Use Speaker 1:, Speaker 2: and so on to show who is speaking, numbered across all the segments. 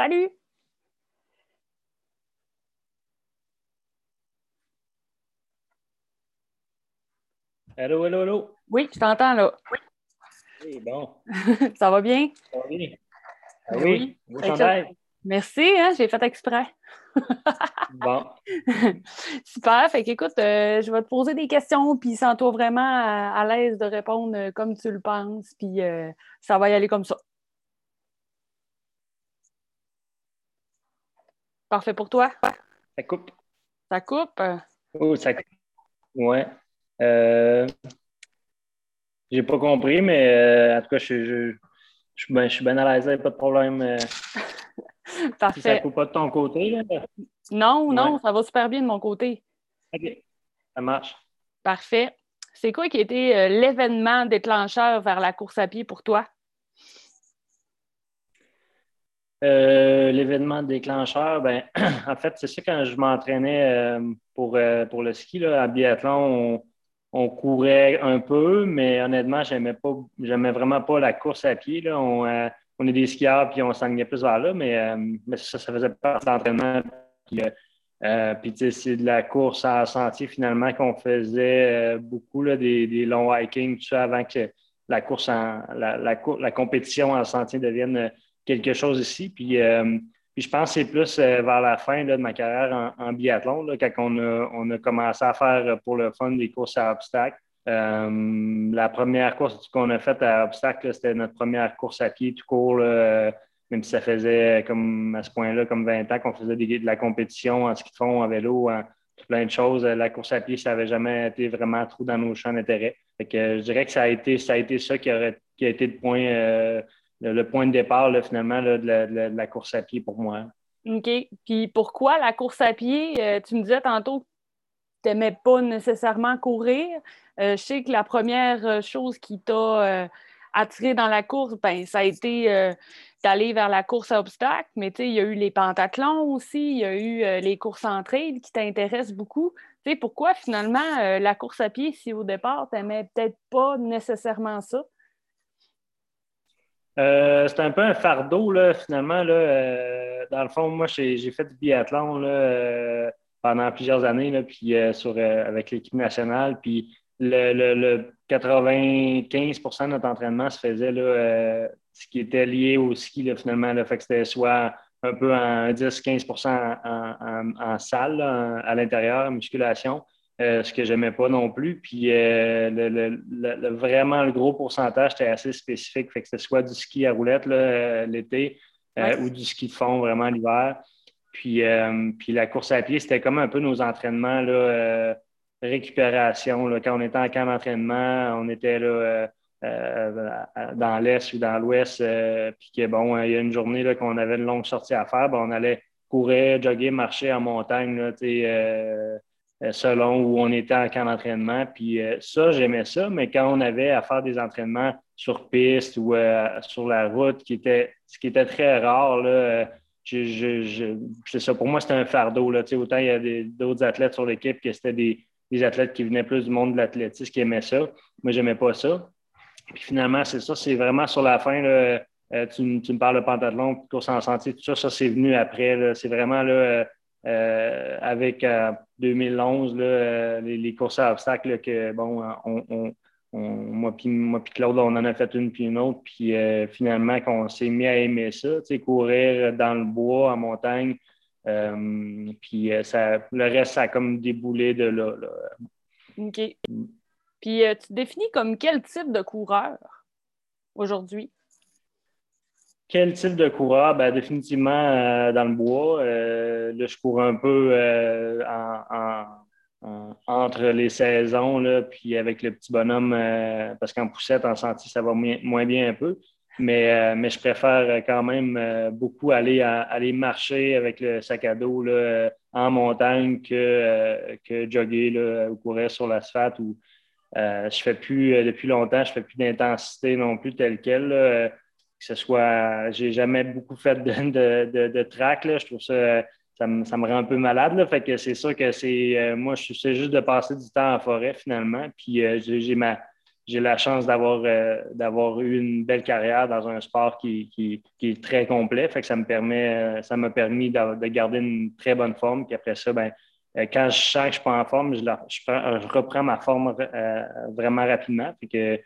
Speaker 1: Salut!
Speaker 2: Allô, allô, allô?
Speaker 1: Oui, je t'entends là.
Speaker 2: Oui, bon.
Speaker 1: Ça va bien?
Speaker 2: Ça va bien? Ah
Speaker 1: Ben
Speaker 2: oui,
Speaker 1: oui. Merci, hein, j'ai fait exprès.
Speaker 2: Bon,
Speaker 1: Super. Fait qu'écoute, euh, je vais te poser des questions, puis sens-toi vraiment à, à l'aise de répondre euh, comme tu le penses, puis euh, ça va y aller comme ça. Parfait pour toi?
Speaker 2: ça coupe.
Speaker 1: Ça coupe?
Speaker 2: Oh, ça coupe. Ouais. Euh, j'ai pas compris, mais euh, en tout cas, je, je, je suis bien je suis bien à l'aise, pas de problème. euh, si ça
Speaker 1: Parfait.
Speaker 2: coupe pas de ton côté, là?
Speaker 1: Non, non,
Speaker 2: Ouais.
Speaker 1: ça va super bien de mon côté.
Speaker 2: OK, ça marche.
Speaker 1: Parfait. C'est quoi qui a été euh, l'événement déclencheur vers la course à pied pour toi?
Speaker 2: Euh, L'événement déclencheur, ben, en fait, c'est ça quand je m'entraînais euh, pour, euh, pour le ski là, à biathlon, on, on courait un peu, mais honnêtement, j'aimais pas, j'aimais vraiment pas la course à pied. Là. On, on est des skieurs puis on s'enlignait plus vers là, mais, mais ça, ça faisait partie de l'entraînement. Puis, c'est de la course en sentier finalement qu'on faisait beaucoup là, des, des longs hiking, tout ça, avant que la course la, la, compétition en sentier devienne quelque chose ici. Puis, euh, puis je pense que c'est plus euh, vers la fin de ma carrière en, biathlon, là, quand on a, on a commencé à faire euh, pour le fun des courses à obstacles. La première course qu'on a faite à obstacles, c'était notre première course à pied tout court. même si ça faisait comme à ce point-là, comme 20 ans qu'on faisait de la compétition en ski de fond, en vélo, en plein de choses. La course à pied, ça n'avait jamais été vraiment trop dans nos champs d'intérêt. Je dirais que ça a été ça, a été ça qui, aurait, qui a été le point, le, point de départ finalement de, la, course à pied pour moi.
Speaker 1: OK. Puis pourquoi la course à pied? Euh, tu me disais tantôt que tu n'aimais pas nécessairement courir. Euh, je sais que la première euh, chose qui t'a attiré dans la course, ben, ça a été d'aller vers la course à obstacles, mais il y a eu les pentathlons aussi, il y a eu les courses en trail qui t'intéressent beaucoup. Tu sais, pourquoi finalement la course à pied, si au départ, tu n'aimais peut-être pas nécessairement ça?
Speaker 2: Euh, c'est un peu un fardeau, là, finalement. Là, euh, dans le fond, moi, j'ai fait du biathlon là, euh, pendant plusieurs années, là, puis, sur, avec l'équipe nationale. Puis le, le- le 95% de notre entraînement se faisait là, ce qui était lié au ski, finalement. Là, fait que c'était soit un peu en 10-15 en, en, en salle, à l'intérieur, en musculation. Euh, ce que j'aimais pas non plus. Puis euh, le, le- vraiment le gros pourcentage était assez spécifique. Fait que c'était soit du ski à roulette euh, l'été
Speaker 1: Ouais.
Speaker 2: ou du ski de fond vraiment l'hiver. Puis, puis la course à pied, c'était comme un peu nos entraînements là, récupération. Là. Quand on était en camp d'entraînement, on était là, euh, dans l'Est ou dans l'Ouest. euh, puis que bon, il y a une journée qu'on avait une longue sortie à faire, ben, on allait courir, jogger, marcher en montagne. Là, euh, selon où on était en camp d'entraînement. Puis euh, ça, j'aimais ça, mais quand on avait à faire des entraînements sur piste ou euh, sur la route, qui était, ce qui était très rare, là, je, je- je- ça, pour moi, c'était un fardeau. Là, autant il y a d'autres athlètes sur l'équipe que c'était des, des athlètes qui venaient plus du monde de l'athlétisme qui aimaient ça. Moi, j'aimais pas ça. Puis finalement, c'est ça, c'est vraiment sur la fin, là, tu, me parles de pantalon, course en sentier, tout ça, ça, c'est venu après. C'est vraiment là, euh, avec euh, 2011, là, euh, les, courses à obstacles, que bon, on, moi puis Claude, on en a fait une puis une autre, puis euh, finalement, qu'on s'est mis à aimer ça, courir dans le bois, en montagne, puis ça, le reste, ça a comme déboulé de là. là.
Speaker 1: OK. Puis tu définis comme quel type de coureur aujourd'hui?
Speaker 2: Quel type de coureur? Ben, définitivement euh, dans le bois. Euh, là, je cours un peu euh, en- en- en- entre les saisons, là, puis avec le petit bonhomme, parce qu'en poussette, en sentier, ça va moins, bien un peu. Mais, mais je préfère quand même beaucoup aller, aller marcher avec le sac à dos là, en montagne que, que jogger là, ou courir sur l'asphalte. Ou, je fais plus, depuis longtemps, je fais plus d'intensité non plus telle quelle. Euh, que ce soit, j'ai jamais beaucoup fait de, de, de, de track, là. Je trouve ça, ça me, rend un peu malade, là. Fait que c'est sûr que c'est, euh, moi, je sais juste de passer du temps en forêt, finalement. Puis euh, j'ai ma, j'ai la chance d'avoir d'avoir eu une belle carrière dans un sport qui, qui, est très complet. Fait que ça me permet, ça m'a permis de, garder une très bonne forme. Puis après ça, ben, quand je sens que je suis pas en forme, je, je, reprends ma forme vraiment rapidement. Fait que,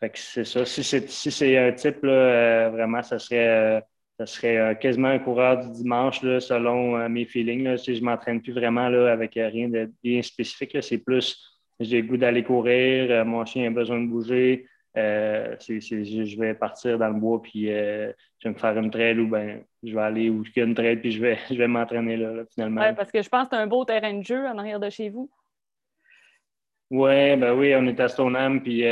Speaker 2: fait que c'est ça. Si c'est si un type, là, vraiment, ça serait ça serait euh, quasiment un coureur du dimanche, là, selon euh, mes feelings. Là. Si je ne m'entraîne plus vraiment là, avec euh, rien de bien spécifique, c'est plus j'ai le goût d'aller courir, mon chien a besoin de bouger. je vais partir dans le bois puis je vais me faire une trail ou ben je vais aller où il y a une trail puis je vais, je vais m'entraîner là, finalement.
Speaker 1: Oui, parce que je pense que c'est un beau terrain de jeu en arrière de chez vous.
Speaker 2: Oui, ben oui, on est à Stoneham puis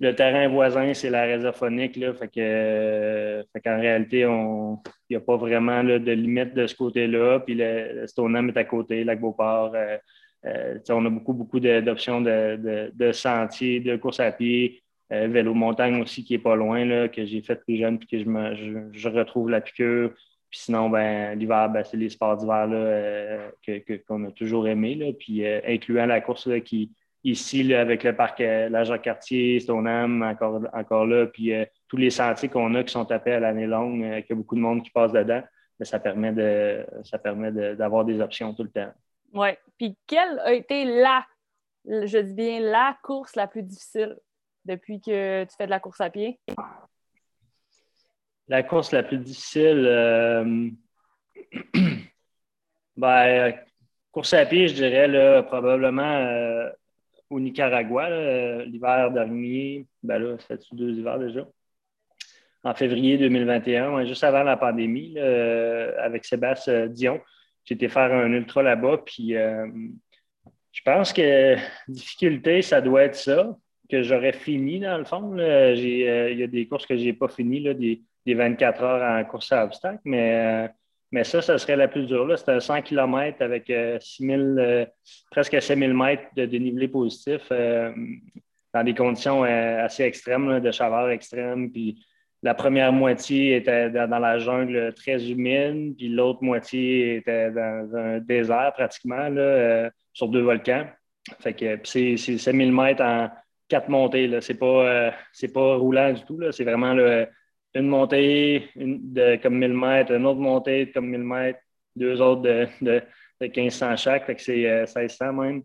Speaker 2: le terrain voisin, c'est la réserve phonique. Là, fait que, qu'en réalité, il n'y a pas vraiment de limite de ce côté-là. Puis le, Stoneham est à côté, Lac-Beauport. Euh, euh, on a beaucoup, beaucoup d'options de, sentiers, de course à pied, euh, vélo montagne aussi qui n'est pas loin, là, que j'ai fait plus jeune puis que je, me, je, retrouve la piqûre. Puis sinon, ben, l'hiver, ben, c'est les sports d'hiver qu'on a toujours aimé. Là, puis incluant la course là, qui, ici, avec le parc euh, La Jacques-Cartier, Stoneham, encore, encore là, puis euh, tous les sentiers qu'on a qui sont tapés à l'année longue, euh, qu'il y a beaucoup de monde qui passe dedans, mais ça permet de ça permet d'avoir des options tout le temps.
Speaker 1: Oui. Puis quelle a été la, je dis bien la course la plus difficile depuis que tu fais de la course à pied?
Speaker 2: La course la plus difficile, ben, course à pied, je dirais là, probablement au Nicaragua euh, l'hiver dernier. Ben là, ça fait deux hivers déjà? En février 2021, juste avant la pandémie, euh, avec Sébastien Dion. J'ai été faire un ultra là-bas. Puis euh, je pense que difficulté, ça doit être ça, que j'aurais fini dans le fond. Il y a des courses que je n'ai pas finies, des, des, 24 heures en course à obstacles, mais mais ça, ça serait la plus dure. C'était 100 km avec 6 euh, euh, presque 7000 mètres de dénivelé positif euh, dans des conditions assez extrêmes, de chaleur extrême. Puis la première moitié était dans la jungle très humide, puis l'autre moitié était dans un désert pratiquement, là, sur deux volcans. Fait que c'est 7000 mètres en quatre montées. Ce n'est pas, pas roulant du tout. C'est vraiment le une montée de comme 1000 mètres, une autre montée de comme 1000 mètres, deux autres de, de, de 1500 chaque, fait que c'est 1600 euh, même.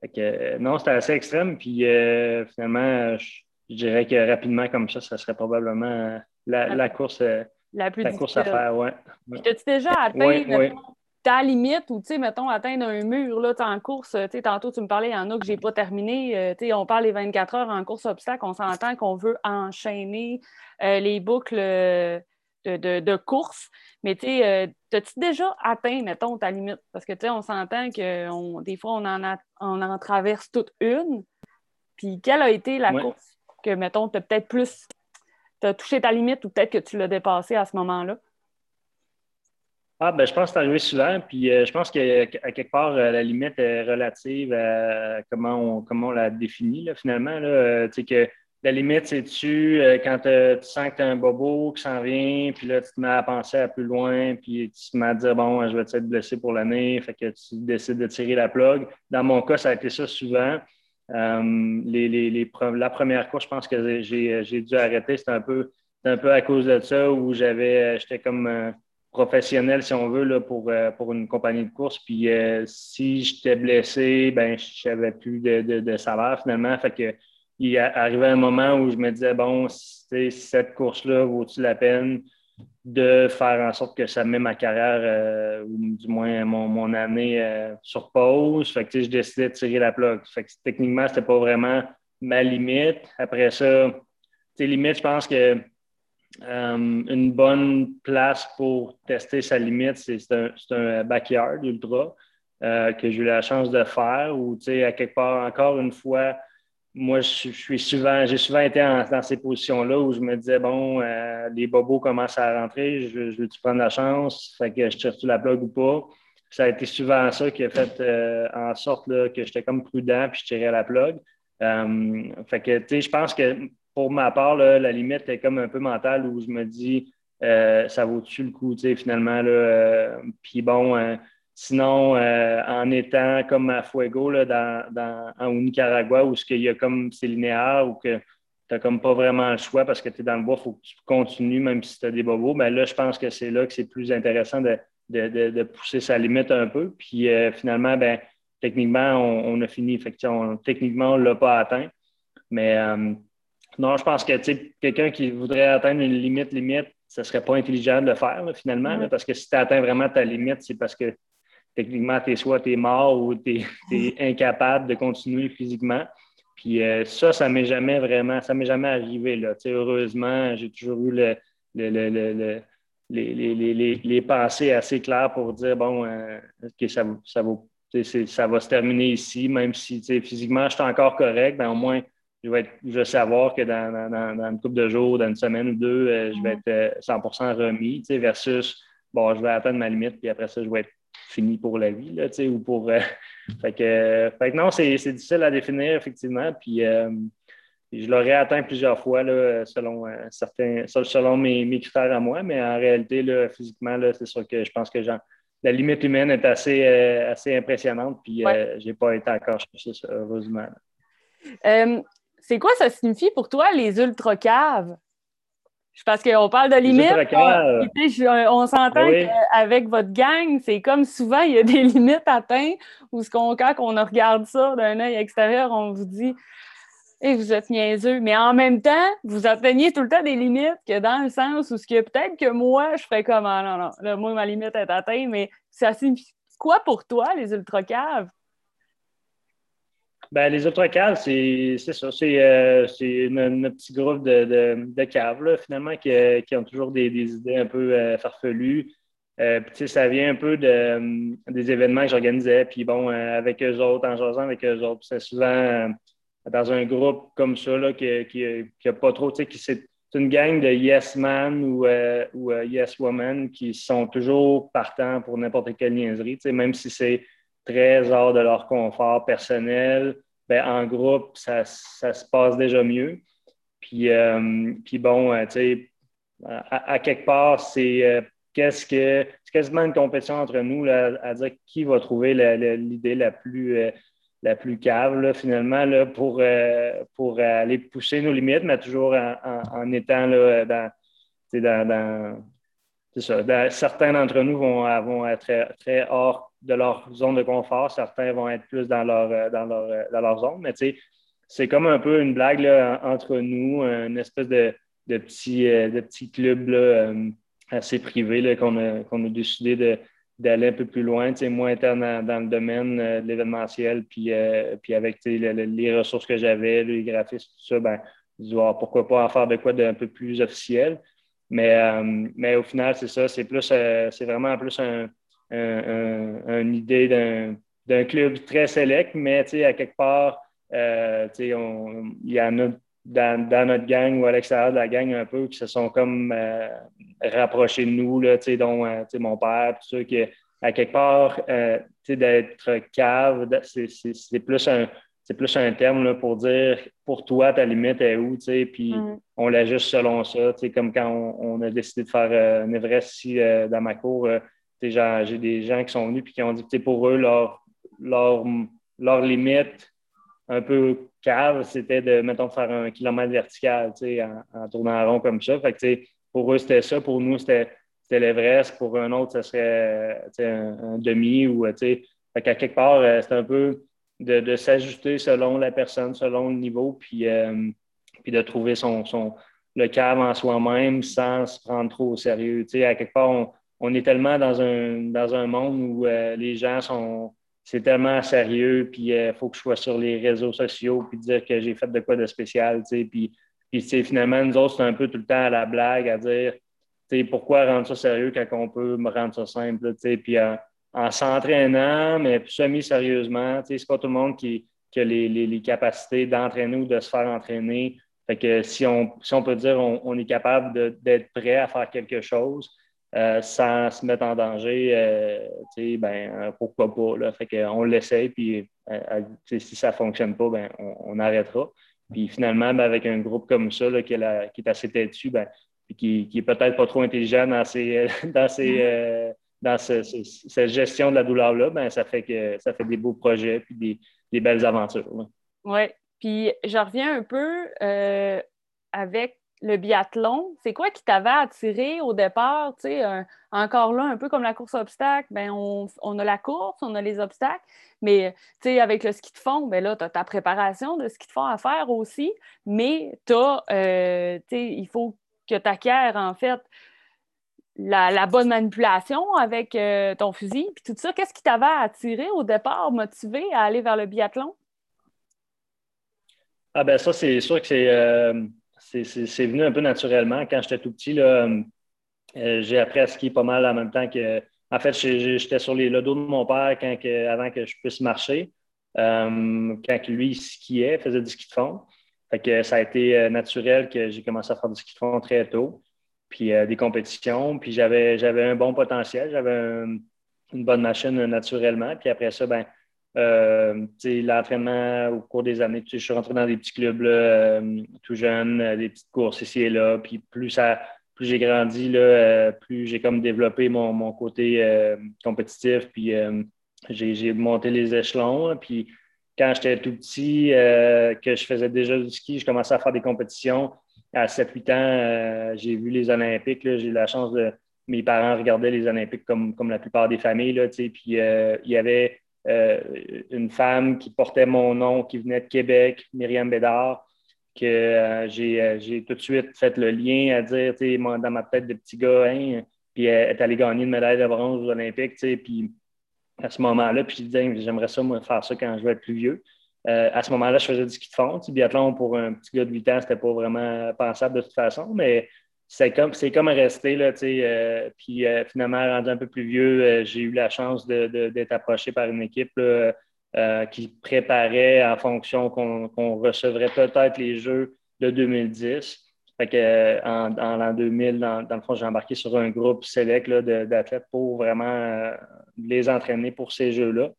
Speaker 2: Fait que, euh, non, c'était assez extrême. Puis euh, finalement, je, dirais que rapidement comme ça, ça serait probablement la, course, la, plus course à faire. Ouais.
Speaker 1: T'as-tu déjà atteint ta limite ou, tu sais, mettons, atteindre un mur là, en course? Tu sais, tantôt, tu me parlais, il y en a que je n'ai pas terminé. tu sais, on parle des 24 heures en course obstacle, on s'entend qu'on veut enchaîner euh, les boucles euh, de, course. Mais tu sais, euh, as-tu déjà atteint, mettons, ta limite? Parce que tu sais, on s'entend que des fois, on en, on en traverse toute une. Puis quelle a été la course que, mettons, tu as peut-être plus. Tu as touché ta limite ou peut-être que tu l'as dépassée à ce moment-là?
Speaker 2: Ah, ben, je pense que c'est arrivé souvent. Puis je pense qu'à quelque part, la limite est relative à comment on, comment on la définit, finalement. Sais, que la limite, c'est-tu euh, quand tu sens que tu as un bobo qui s'en vient, puis là, tu te mets à penser à plus loin, puis tu te mets à dire, bon, je vais être blessé pour l'année, fait que tu décides de tirer la plug. Dans mon cas, ça a été ça souvent. Euh, la première course, je pense que j'ai dû arrêter. C'était un peu, un peu à cause de ça où j'avais, j'étais comme professionnel, si on veut, là, pour, euh, pour une compagnie de course. Puis si j'étais blessé, ben je n'avais plus de, de, salaire finalement. Fait que il arrivait un moment où je me disais, bon, cette course-là vaut-il la peine de faire en sorte que ça met ma carrière, euh, ou du moins mon, année euh, sur pause? Fait que, je décidais de tirer la plug. Fait que, techniquement, c'était pas vraiment ma limite. Après ça, limite, je pense que euh, une bonne place pour tester sa limite, c'est un, un, backyard ultra que j'ai eu la chance de faire, ou à quelque part, encore une fois, moi, je, suis souvent, j'ai souvent été dans ces positions-là où je me disais, bon, euh, les bobos commencent à rentrer, je, je veux-tu prendre la chance? Fait que je tire-tu la plug ou pas? Ça a été souvent ça qui a fait euh, en sorte que j'étais comme prudent puis je tirais la plug. Euh, fait que, tu sais, je pense que pour ma part, la limite est comme un peu mentale où je me dis, ça vaut-tu le coup, tu sais, finalement, là. puis bon, Sinon, euh, en étant comme à Fuego là, dans, au Nicaragua, où il y a comme c'est linéaire, ou que n'as comme pas vraiment le choix parce que tu es dans le bois, il faut que tu continues, même si tu as des bobos. Ben là, je pense que c'est là que c'est plus intéressant de, pousser sa limite un peu. Puis euh, finalement, ben, techniquement, on, a fini. techniquement, on ne l'a pas atteint. Mais euh, non, je pense que quelqu'un qui voudrait atteindre une limite, limite, ce ne serait pas intelligent de le faire, finalement, parce que si tu atteins vraiment ta limite, c'est parce que techniquement, es soit tu es mort ou tu es, incapable de continuer physiquement. Puis euh, ça, ça m'est jamais vraiment, ça m'est jamais arrivé. Là. heureusement, j'ai toujours eu le, les, pensées assez claires pour dire bon, euh, ça, ça, va, ça va se terminer ici, même si physiquement je suis encore correct, ben, au moins je vais, être, savoir que dans, dans, une couple de jours, dans une semaine ou deux, euh, je vais être 100% remis, versus bon, je vais atteindre ma limite, puis après ça, je vais être fini pour la vie, là, ou pour. Euh, fait, que, fait, non, c'est difficile à définir, effectivement. Puis, euh, je l'aurais atteint plusieurs fois, là, selon, euh, certains, selon mes, critères à moi, mais en réalité, là, physiquement, c'est sûr que je pense que la limite humaine est assez, assez impressionnante, puis je n'ai pas été encore chercher ça, heureusement.
Speaker 1: C'est quoi ça signifie pour toi, les ultra-caves? Parce qu'on parle de limites. On, s'entend qu'avec votre gang, c'est comme souvent, il y a des limites atteintes où ce qu'on, quand on regarde ça d'un œil extérieur, on vous dit et vous êtes niaiseux. Mais en même temps, vous atteignez tout le temps des limites que dans le sens où ce que peut-être que moi, je ferais comme ah, non, non, là, moi, ma limite est atteinte, mais ça signifie quoi pour toi, les ultra-caves?
Speaker 2: Ben, les autres caves, c'est ça. C'est euh, notre petit groupe de, de, caves, finalement, qui, qui, ont toujours des, idées un peu euh, farfelues. Euh, ça vient un peu de, des événements que j'organisais. Puis bon, avec eux autres, en jasant avec eux autres. C'est souvent dans un groupe comme ça, là, qui n'a pas trop, tu sais, qui c'est une gang de yes man ou, ou yes woman qui sont toujours partants pour n'importe quelle niaiserie, même si c'est très hors de leur confort personnel ben, en groupe, ça, se passe déjà mieux. Puis, euh, puis bon, euh, tu sais, à, quelque part, c'est euh, qu'est-ce que c'est quasiment une compétition entre nous là, à dire qui va trouver l'idée la, plus la plus cave finalement là, pour, pour aller pousser nos limites, mais toujours en, étant là, dans, dans, ça. certains d'entre nous vont, vont être très, très hors de leur zone de confort. Certains vont être plus dans leur, euh, dans leur, euh, dans leur zone. Mais tu sais, c'est comme un peu une blague entre nous, une espèce de, de, petit, euh, de petit club assez privé qu'on a, a décidé d'aller un peu plus loin, moins interne dans, le domaine de l'événementiel, puis, puis avec les ressources que j'avais, les graphistes, tout ça, ben, pourquoi pas en faire de quoi d'un peu plus officiel. Mais, mais au final, c'est ça, c'est plus c'est vraiment plus un, une idée d'un club très sélect, mais à quelque part, euh, il y en a dans, notre gang ou à l'extérieur de la gang un peu qui se sont comme euh, rapprochés de nous, là, dont euh, mon père, tout ça, à quelque part, d'être cave, c'est plus un c'est plus un terme pour dire pour toi, ta limite est où, puis mm. on l'ajuste selon ça. Comme quand on, a décidé de faire un Everest ici dans ma cour, j'ai des gens qui sont venus et qui ont dit que pour eux, leur, leur, leur, limite un peu cave, c'était de, mettons, faire un kilomètre vertical en, en tournant en rond comme ça. Fait pour eux, c'était ça. Pour nous, c'était l'Everest. Pour un autre, ce serait un, demi. Ou, fait qu'à quelque part, euh, c'est un peu de, s'ajuster selon la personne, selon le niveau, puis, euh, puis de trouver son, son, le cave en soi-même sans se prendre trop au sérieux. à quelque part, on, on est tellement dans un, dans un monde où euh, les gens sont. C'est tellement sérieux, puis il euh, faut que je sois sur les réseaux sociaux, puis dire que j'ai fait de quoi de spécial, tu sais. Puis, puis finalement, nous autres, c'est un peu tout le temps à la blague, à dire, tu sais, pourquoi rendre ça sérieux quand on peut me rendre ça simple, tu sais. Puis en, s'entraînant, mais semi-sérieusement, tu sais, c'est pas tout le monde qui, a les, capacités d'entraîner ou de se faire entraîner. Fait que si on, si on peut dire on, on est capable d'être prêt à faire quelque chose, euh, sans se mettre en danger, euh, ben, euh, pourquoi pas. Là. Fait on l'essaye, puis si ça ne fonctionne pas, ben, on, arrêtera. Puis finalement, ben, avec un groupe comme ça là, qui, est qui, est assez têtu, ben, qui, qui est peut-être pas trop intelligent dans, ses, dans, ses, dans cette gestion de la douleur-là, ben, ça fait que ça fait des beaux projets puis des, belles aventures.
Speaker 1: Oui. Puis je reviens un peu avec le biathlon, c'est quoi qui t'avait attiré au départ? encore là, un peu comme la course obstacle, ben on, a la course, on a les obstacles, mais avec le ski de fond, ben là, tu as ta préparation de ski de fond à faire aussi, mais euh, il faut que tu acquiers en fait la, bonne manipulation avec euh, ton fusil, puis tout ça. Qu'est-ce qui t'avait attiré au départ, motivé à aller vers le biathlon?
Speaker 2: Ah ben ça, c'est sûr que c'est euh, venu un peu naturellement. Quand j'étais tout petit, euh, j'ai appris à skier pas mal en même temps que. En fait, j'étais sur les, le dos de mon père quand avant que je puisse marcher. Quand lui il skiait, faisait du ski de fond. Fait que ça a été naturel que j'ai commencé à faire du ski de fond très tôt. Puis des compétitions. Puis j'avais un bon potentiel. J'avais une bonne machine naturellement. Puis après ça, ben, euh, l'entraînement au cours des années, je suis rentré dans des petits clubs euh, tout jeune, euh, des petites courses ici et là. Puis plus, ça, plus j'ai grandi, plus j'ai comme développé mon, côté compétitif. Puis j'ai monté les échelons. Puis quand j'étais tout petit, que je faisais déjà du ski, je commençais à faire des compétitions. À 7-8 ans, j'ai vu les Olympiques. J'ai eu la chance de. Mes parents regardaient les Olympiques comme, la plupart des familles. Puis il y avait euh, une femme qui portait mon nom, qui venait de Québec, Myriam Bédard, que euh, euh, j'ai tout de suite fait le lien à dire, dans ma tête de petit gars, hein, puis elle est allée gagner une médaille de bronze aux Olympiques, puis à ce moment-là, puis je disais, j'aimerais ça, faire ça quand je vais être plus vieux. À ce moment-là, je faisais du ski de fond. Biathlon, pour un petit gars de 8 ans, c'était pas vraiment pensable de toute façon, mais c'est comme, c'est comme resté, là. Euh, puis euh, finalement, rendu un peu plus vieux, euh, j'ai eu la chance d'être approché par une équipe qui préparait en fonction qu'on recevrait peut-être les Jeux de 2010. Fait que, en, l'an 2000, dans, le fond, j'ai embarqué sur un groupe select d'athlètes pour vraiment les entraîner pour ces Jeux-là.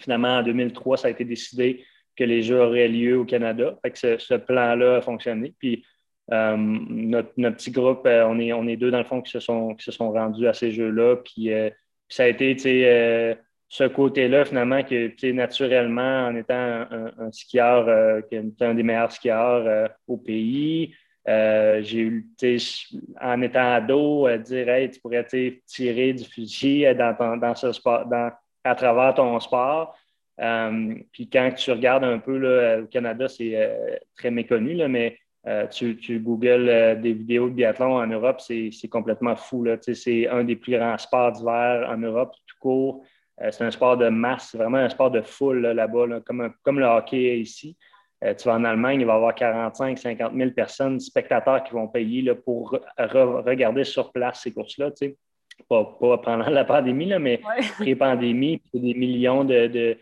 Speaker 2: Finalement, en 2003, ça a été décidé que les Jeux auraient lieu au Canada. Fait que ce, plan-là a fonctionné. Puis euh, notre, petit groupe, euh, on, est, on est deux dans le fond qui se sont, qui se sont rendus à ces jeux-là. Puis, euh, ça a été ce côté-là, finalement, que naturellement, en étant un, skieur, qui est un des meilleurs skieurs au pays, j'ai eu, en étant ado, dire hey, tu pourrais tirer du fusil dans, ce sport, à travers ton sport. Puis quand tu regardes un peu là, au Canada, c'est très méconnu, là, mais euh, tu, tu, googles euh, des vidéos de biathlon en Europe, c'est complètement fou. C'est un des plus grands sports d'hiver en Europe, tout court. Euh, c'est un sport de masse, c'est vraiment un sport de foule là-bas, comme, comme, le hockey ici. tu vas en Allemagne, il va y avoir 45, 50 000 personnes, spectateurs qui vont payer là, pour regarder sur place ces courses-là. Pas, pas, pendant la pandémie, là, mais pré-pandémie, des millions de de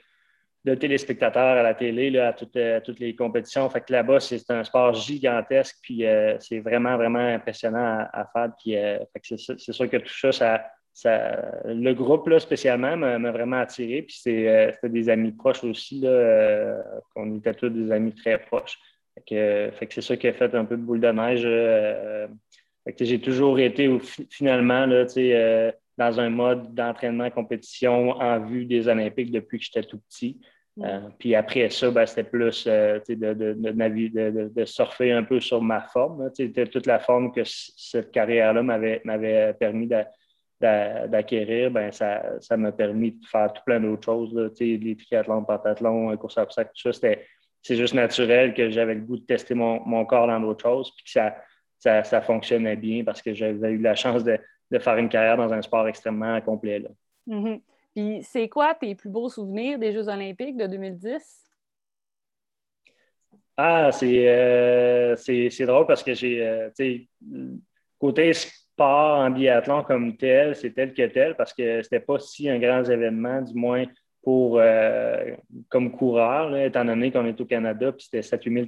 Speaker 2: téléspectateurs à la télé à, toutes, euh, toutes, les compétitions. Fait que là-bas, c'est un sport gigantesque, puis euh, c'est vraiment, vraiment impressionnant à, faire. Puis, euh, c'est sûr que tout ça, ça, le groupe là, spécialement m'a vraiment attiré. Puis c'était des amis proches aussi, là, qu'on était tous des amis très proches. Fait que, fait que c'est ça qui a fait un peu de boule de neige. fait que j'ai toujours été finalement là, dans un mode d'entraînement compétition en vue des Olympiques depuis que j'étais tout petit. Euh, puis après ça, ben, c'était plus euh, de, de, de, surfer un peu sur ma forme. toute la forme que cette carrière-là m'avait permis d'acquérir. Ben, ça m'a permis de faire tout plein d'autres choses. Là, les triathlons, pentathlons, course à obstacles, tout ça. C'est juste naturel que j'avais le goût de tester mon, corps dans d'autres choses. Puis que ça, ça, fonctionnait bien parce que j'avais eu la chance de, faire une carrière dans un sport extrêmement complet. Là.
Speaker 1: Mm-hmm. Puis c'est quoi tes plus beaux souvenirs des Jeux olympiques de 2010?
Speaker 2: Ah, euh, c'est drôle parce que j'ai, euh, côté sport en biathlon comme tel, c'est tel que tel parce que c'était pas si un grand événement, du moins pour euh, comme coureur, étant donné qu'on est au Canada, puis c'était 7 000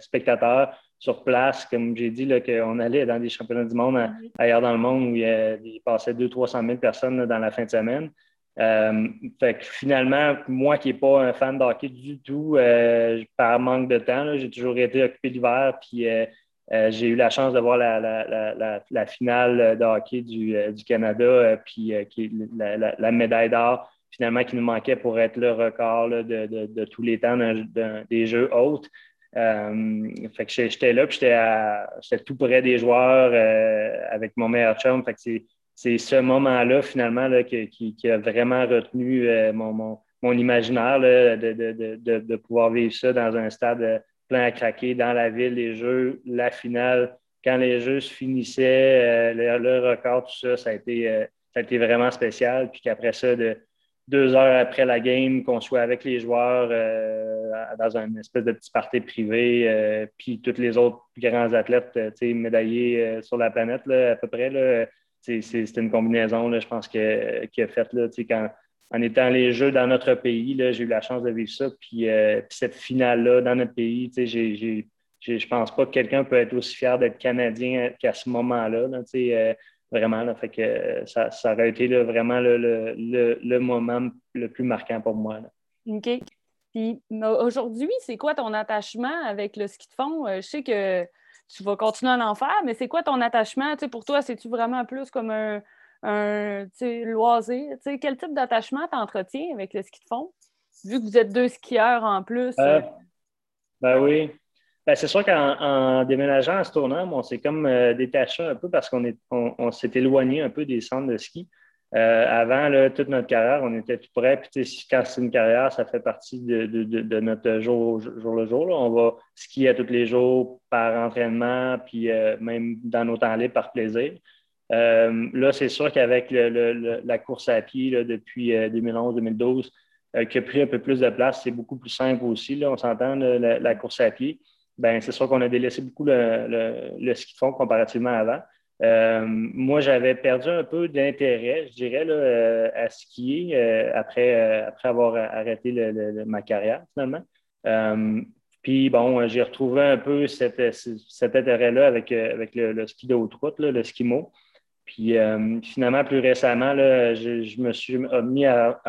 Speaker 2: spectateurs sur place, comme j'ai dit, qu'on allait dans des championnats du monde ailleurs dans le monde où il, y passait 200-300 000 personnes dans la fin de semaine. Euh, fait que finalement, moi qui n'ai pas un fan de hockey du tout, euh, par manque de temps, j'ai toujours été occupé l'hiver, puis euh, j'ai eu la chance de voir la, finale de hockey du, Canada, puis qui la, médaille d'or finalement qui nous manquait pour être le record de, tous les temps des Jeux hautes. fait que j'étais là, puis j'étais tout près des joueurs avec mon meilleur chum. Fait que c'est ce moment-là, finalement, là, qui, a vraiment retenu mon, mon, imaginaire de, de, de, pouvoir vivre ça dans un stade plein à craquer, dans la ville, les jeux, la finale quand les jeux se finissaient, euh, le, record, tout ça, ça a, été, euh, ça a été vraiment spécial. Puis qu'après ça, de, deux heures après la game, qu'on soit avec les joueurs euh, dans une espèce de petit party privé, puis tous les autres grands athlètes médaillés sur la planète, là, à peu près. C'est une combinaison, là, je pense, qui a fait là, quand, en étant les Jeux dans notre pays, j'ai eu la chance de vivre ça. Puis, cette finale-là dans notre pays, j'ai je pense pas que quelqu'un peut être aussi fier d'être Canadien qu'à ce moment-là. Euh, vraiment, là, fait que ça, ça aurait été vraiment le, moment le plus marquant pour moi.
Speaker 1: OK. Puis aujourd'hui, c'est quoi ton attachement avec le ski de fond? Euh, je sais que tu vas continuer à en faire, mais c'est quoi ton attachement? pour toi, c'est-tu vraiment plus comme un, un loisir? quel type d'attachement tu entretiens avec le ski de fond? Vu que vous êtes deux skieurs en plus.
Speaker 2: Euh, ben oui. Ben, c'est sûr qu'en déménageant à ce tournant, on s'est comme euh, détaché un peu parce qu'on on, s'est éloigné un peu des centres de ski. Euh, avant, toute notre carrière, on était tout près. Puis, quand c'est une carrière, ça fait partie de, notre jour, jour le jour. On va skier à tous les jours par entraînement, puis euh, même dans nos temps libres par plaisir. là, c'est sûr qu'avec la course à pied depuis 2011-2012, qui a pris un peu plus de place, c'est beaucoup plus simple aussi. On s'entend, la, course à pied ben, c'est sûr qu'on a délaissé beaucoup le, ski de fond comparativement avant. Euh, moi, j'avais perdu un peu d'intérêt, je dirais, euh, à skier euh, après, après avoir arrêté ma carrière, finalement. puis, bon, j'ai retrouvé un peu cet intérêt-là avec, le, ski de haute route, le skimo. Puis, finalement, plus récemment, je, me suis mis à,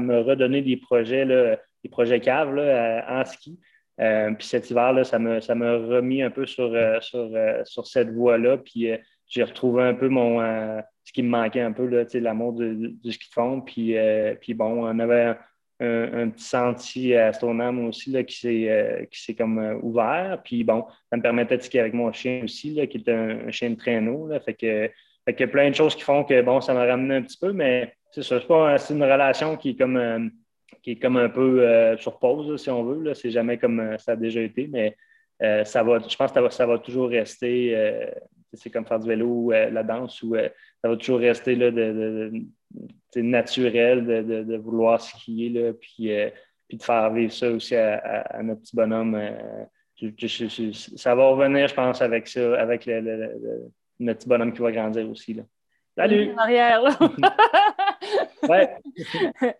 Speaker 2: me redonner des projets, des projets caves en ski. Euh, puis cet hiver, ça m'a ça remis un peu sur, euh, sur, euh, sur cette voie-là. Puis j'ai retrouvé un peu mon ce qui me manquait un peu, l'amour du, ski de fond. Puis, puis bon, on avait un, petit sentier à Stoneham aussi là, qui s'est comme ouvert. Puis bon, ça me permettait de skier avec mon chien aussi, là, qui est un, chien de traîneau. Fait que fait a plein de choses qui font que bon, ça m'a ramené un petit peu, mais c'est. C'est une relation qui est comme qui est comme un peu euh, sur pause, si on veut. C'est jamais comme euh, ça a déjà été, mais euh, ça va, je pense que ça va, toujours rester. c'est comme faire du vélo ou la danse, où ça va toujours rester là, de, naturel de, vouloir skier, là, puis, puis de faire vivre ça aussi à, notre petit bonhomme. ça va revenir, je pense, avec ça, avec notre petit bonhomme qui va grandir aussi. Là. Salut!
Speaker 1: En arrière, là.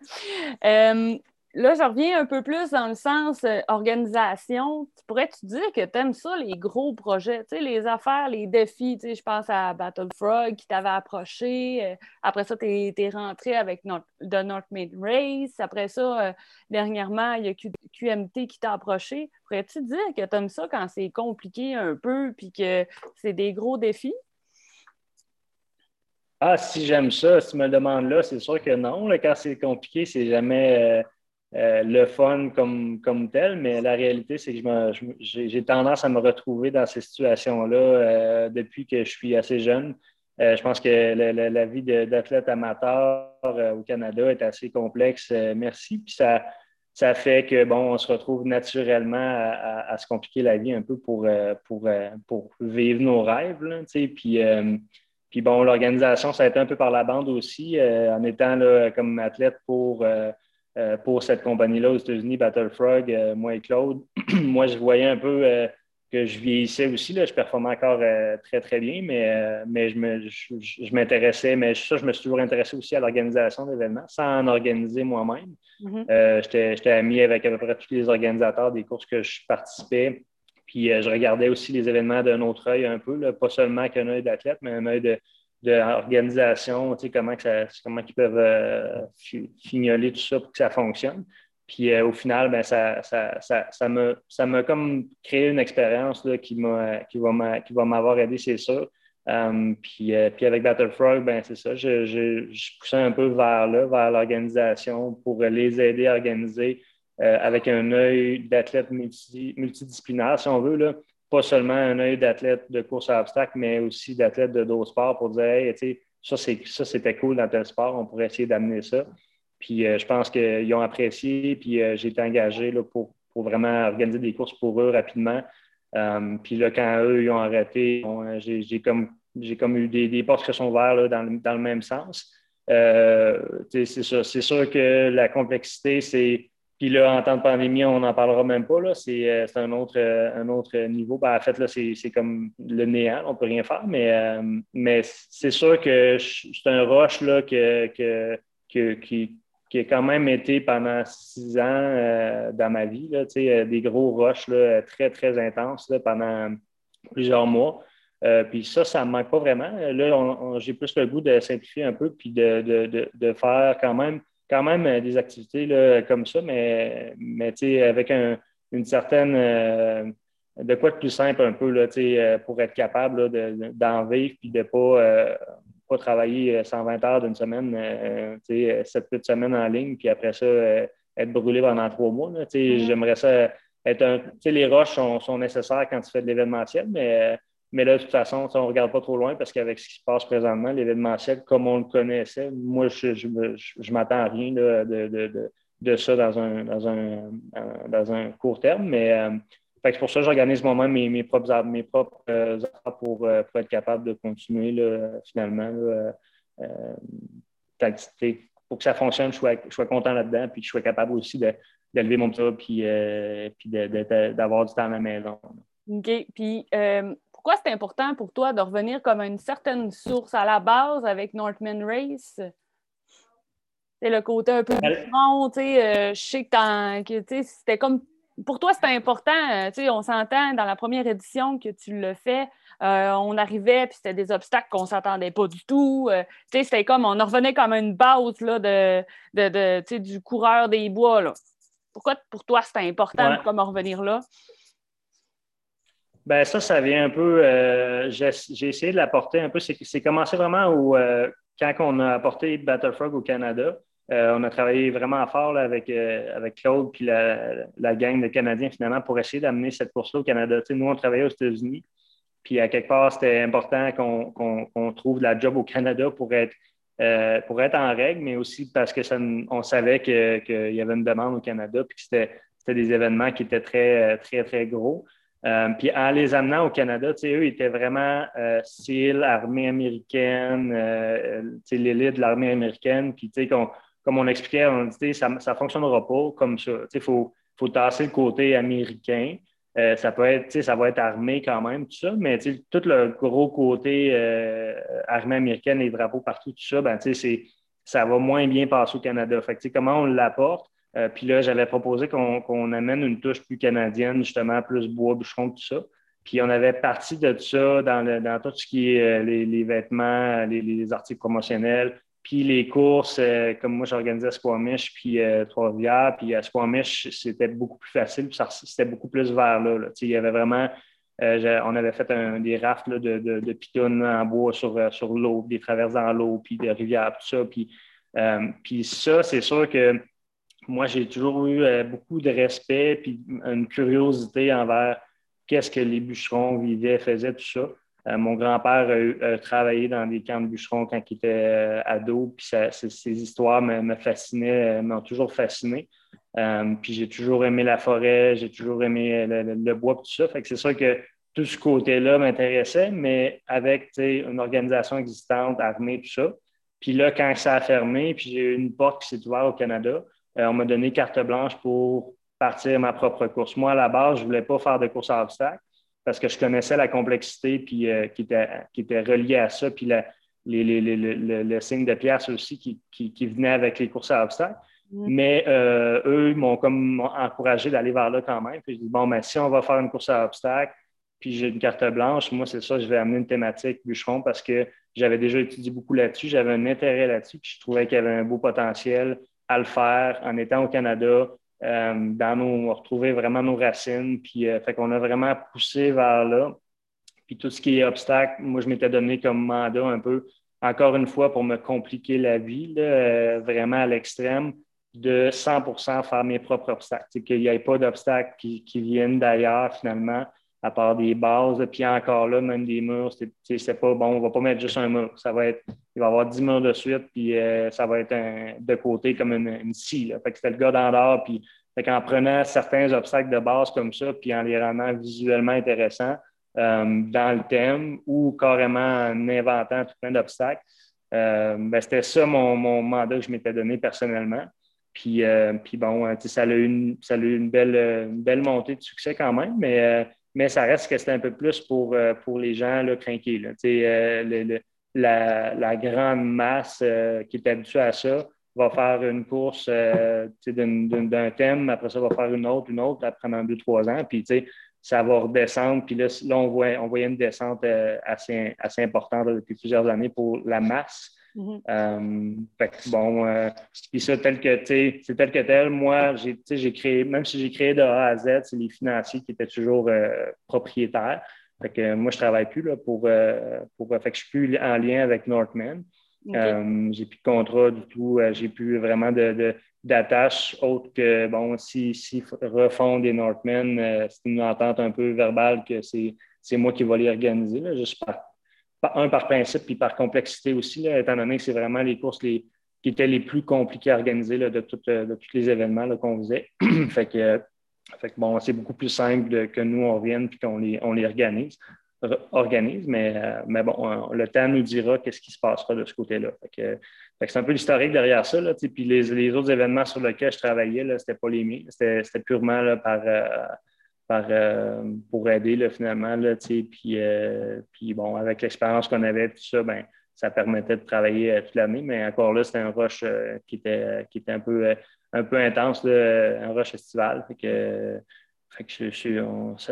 Speaker 1: Euh, là, je reviens un peu plus dans le sens euh, organisation. Tu pourrais-tu dire que tu aimes ça, les gros projets, les affaires, les défis? Je pense à Battle Frog qui t'avait approché. Euh, après ça, tu es, rentré avec The North Main Race. Après ça, dernièrement, il y a QMT qui t'a approché. Pourrais-tu dire que tu aimes ça quand c'est compliqué un peu puis que c'est des gros défis?
Speaker 2: Ah, si j'aime ça, si tu me le demandes là, c'est sûr que non. quand c'est compliqué, c'est jamais euh, euh, le fun comme, comme tel, mais la réalité, c'est que j'ai tendance à me retrouver dans ces situations-là euh, depuis que je suis assez jeune. je pense que la, vie d'athlète amateur au Canada est assez complexe. merci. Puis ça, ça fait que bon, on se retrouve naturellement à, se compliquer la vie un peu pour, pour, pour vivre nos rêves. Là, puis puis bon, l'organisation, ça a été un peu par la bande aussi, euh, en étant là, comme athlète pour, euh, euh, pour cette compagnie-là aux États-Unis, Battle Frog, moi et Claude. moi, je voyais un peu que je vieillissais aussi. Là. Je performais encore très, très bien, mais, mais je, m'intéressais, mais ça, je me suis toujours intéressé aussi à l'organisation d'événements, sans en organiser moi-même. Mm-hmm. J'étais ami avec à peu près tous les organisateurs des courses que je participais. Puis euh, je regardais aussi les événements d'un autre œil un peu, pas seulement qu'un œil d'athlète, mais un œil d'organisation, tu sais, comment, ils peuvent euh, fignoler tout ça pour que ça fonctionne. Puis euh, au final, ben, ça, ça, ça, ça, ça m'a comme créé une expérience qui, m'a, qui va, qui va m'avoir aidé, c'est sûr. puis, puis avec Battlefrog, ben, c'est ça, je, je, poussais un peu vers là, vers l'organisation pour les aider à organiser avec un œil d'athlète multidisciplinaire, si on veut. Là. Pas seulement un œil d'athlète de course à obstacles, mais aussi d'athlète de d'autres sports pour dire hey, ça, c'était cool dans tel sport, on pourrait essayer d'amener ça. Puis je pense qu'ils ont apprécié, puis j'ai été engagé là, pour, pour vraiment organiser des courses pour eux rapidement. Euh, puis là, quand eux ils ont arrêté, euh, j'ai comme, comme eu des, des, portes qui sont ouvertes dans, dans, le, même sens. Euh, c'est sûr, sûr que la complexité, c'est. Puis là, en temps de pandémie, on n'en parlera même pas. C'est un autre, un autre niveau. Ben, en fait, là, c'est comme le néant, on ne peut rien faire. Mais, mais c'est sûr que c'est un rush là, que, que, qui, qui a quand même été pendant six ans euh, dans ma vie, là, euh, des gros rushs là, très, très intenses pendant plusieurs mois. Euh, puis ça, ça ne me manque pas vraiment. Là, j'ai plus le goût de simplifier un peu puis de, de, de, faire quand même, quand même des activités là, comme ça, mais, mais avec une certaine. de quoi de plus simple un peu là, pour être capable d'en vivre puis de ne pas pas travailler 120 euh, heures d'une semaine, euh, euh, sept 7 semaines en ligne, puis après ça, être brûlé pendant trois mois. Mm-hmm. J'aimerais ça être un. Les roches sont, nécessaires quand tu fais de l'événementiel, mais, mais là, de toute façon, on ne regarde pas trop loin parce qu'avec ce qui se passe présentement, l'événementiel, comme on le connaissait, moi, je, je, m'attends à rien de, de, de, ça dans un, dans un, dans un court terme, mais c'est pour ça que j'organise moi-même mes, mes, propres, mes propres euh, pour, euh, pour, être capable de continuer finalement là, euh, pour que ça fonctionne, je sois, je sois content là-dedans, puis que je sois capable aussi d'élever mon petit puis, puis d'avoir du temps à la maison.
Speaker 1: OK. Puis pourquoi c'est important pour toi de revenir comme une certaine source à la base avec Northman Race? C'est le côté un peu différent, tu sais, je sais que c'était comme pour toi, c'était important. Euh, on s'entend dans la première édition que tu le fais. Euh, on arrivait, puis c'était des obstacles qu'on ne s'attendait pas du tout. Euh, c'était comme, on en revenait comme une base là, de, de, du coureur des bois. Là. Pourquoi pour toi, c'était important de comme revenir là?
Speaker 2: Ben ça, ça vient un peu. j'ai essayé de l'apporter un peu. C'est commencé vraiment où, quand on a apporté Battlefrog au Canada. Euh, on a travaillé vraiment fort avec, euh, avec Claude puis la, gang de Canadiens finalement pour essayer d'amener cette course-là au Canada. nous, on travaillait aux États-Unis. Puis à quelque part, c'était important qu'on trouve de la job au Canada pour être, euh, pour être en règle, mais aussi parce que on savait qu'il y avait une demande au Canada puis que c'était des événements qui étaient très, très, très gros. Puis en les amenant au Canada, eux, étaient vraiment SEAL, armée américaine, l'élite de l'armée américaine. Puis comme on expliquait, on ça ne fonctionnera pas comme ça. Il faut, faut tasser le côté américain. Euh, ça peut être, ça va être armé quand même, tout ça, mais tout le gros côté euh, armée américaine, les drapeaux partout, tout ça, ben, ça va moins bien passer au Canada. Fait comment on l'apporte? Euh, puis là, j'avais proposé qu'on amène une touche plus canadienne, justement, plus bois, bûcheron, tout ça. Puis on avait parti de ça dans, dans tout ce qui est les, vêtements, les, articles promotionnels, puis les courses, euh, comme moi, j'organisais à Squamish, puis euh, Trois-Rivières, puis à Squamish, c'était beaucoup plus facile, puis c'était beaucoup plus vers là. Il y avait vraiment, euh, on avait fait des rafts de, de, de en bois sur, sur l'eau, des traverses dans l'eau, puis des rivières, tout ça. Puis, puis ça, c'est sûr que moi, j'ai toujours eu beaucoup de respect, puis une curiosité envers qu'est-ce que les bûcherons vivaient, faisaient, tout ça. Euh, mon grand-père a, travaillé dans des camps de bûcherons quand il était euh, ado, puis ces histoires me, fascinaient, euh, m'ont toujours fasciné. puis j'ai toujours aimé la forêt, j'ai toujours aimé le, bois, tout ça. Fait que c'est sûr que tout ce côté-là m'intéressait, mais avec une organisation existante, armée, tout ça. Puis là, quand ça a fermé, puis j'ai eu une porte qui s'est ouverte au Canada, on m'a donné carte blanche pour partir ma propre course. Moi, à la base, je ne voulais pas faire de course à obstacles parce que je connaissais la complexité puis, euh, qui, était, qui était reliée à ça, puis le, signe de pièce aussi qui, qui, venait avec les courses à obstacles. Mm. Mais euh, eux m'ont comme encouragé d'aller vers là quand même. Puis je dis, bon, mais ben, si on va faire une course à obstacles, puis j'ai une carte blanche, moi, c'est ça, je vais amener une thématique bûcheron parce que j'avais déjà étudié beaucoup là-dessus, j'avais un intérêt là-dessus, puis je trouvais qu'il y avait un beau potentiel à le faire en étant au Canada, euh, dans nos, retrouver vraiment nos racines. Puis, euh, fait qu'on a vraiment poussé vers là. Puis tout ce qui est obstacle, moi, je m'étais donné comme mandat un peu, encore une fois, pour me compliquer la vie, euh, vraiment à l'extrême. de 100% faire mes propres obstacles, qu'il n'y ait pas d'obstacles qui, viennent d'ailleurs finalement, à part des bases. Puis encore là, même des murs, c'est pas bon, on va pas mettre juste un mur. Ça va être, il va y avoir 10 murs de suite, puis euh, ça va être de côté comme une, une scie. Fait que c'était le gars dans puis en prenant certains obstacles de base comme ça, puis en les rendant visuellement intéressants euh, dans le thème ou carrément en inventant tout plein d'obstacles, euh, ben, c'était ça mon, mon, mandat que je m'étais donné personnellement. Puis, puis bon, hein, ça a eu, une, ça a eu une, belle, belle montée de succès quand même, mais, mais ça reste que c'était un peu plus pour, pour les gens là, craqués. la, la, grande masse qui est habituée à ça, va faire une course euh, d'un thème, après ça, va faire une autre, une autre, après pendant deux, trois ans, puis ça va redescendre. Puis là, on, voit, on voyait une descente euh, assez, assez importante depuis plusieurs années pour la masse. Mm-hmm. Euh, bon, puis ça, tel que, c'est tel que tel, moi, j'ai créé, même si j'ai créé de A à Z, c'est les financiers qui étaient toujours propriétaires. Fait que moi, je ne travaille plus là, pour, pour. Fait que je suis plus en lien avec Northman. Euh, j'ai plus de contrat du tout. Euh, j'ai plus vraiment de, d'attache autre que, bon, si, si refont des Northmen, euh, c'est une entente un peu verbale que c'est, moi qui vais les organiser, juste par, un par principe puis par complexité aussi, étant donné que c'est vraiment les courses les, qui étaient les plus compliquées à organiser de, de tous les événements qu'on faisait. fait que, fait bon, c'est beaucoup plus simple que nous, on revienne puis qu'on les, on les organise organise, mais, euh, mais bon, le temps nous dira qu'est-ce qui se passera de ce côté-là. c'est un peu l'historique derrière ça. Là, puis les, autres événements sur lesquels je travaillais, ce pas les miens. C'était purement par, euh, euh, pour aider finalement. Puis, bon, avec l'expérience qu'on avait, tout ça, ben, ça permettait de travailler toute l'année. Mais encore là, c'était un rush qui, était, un peu, intense, un rush estival.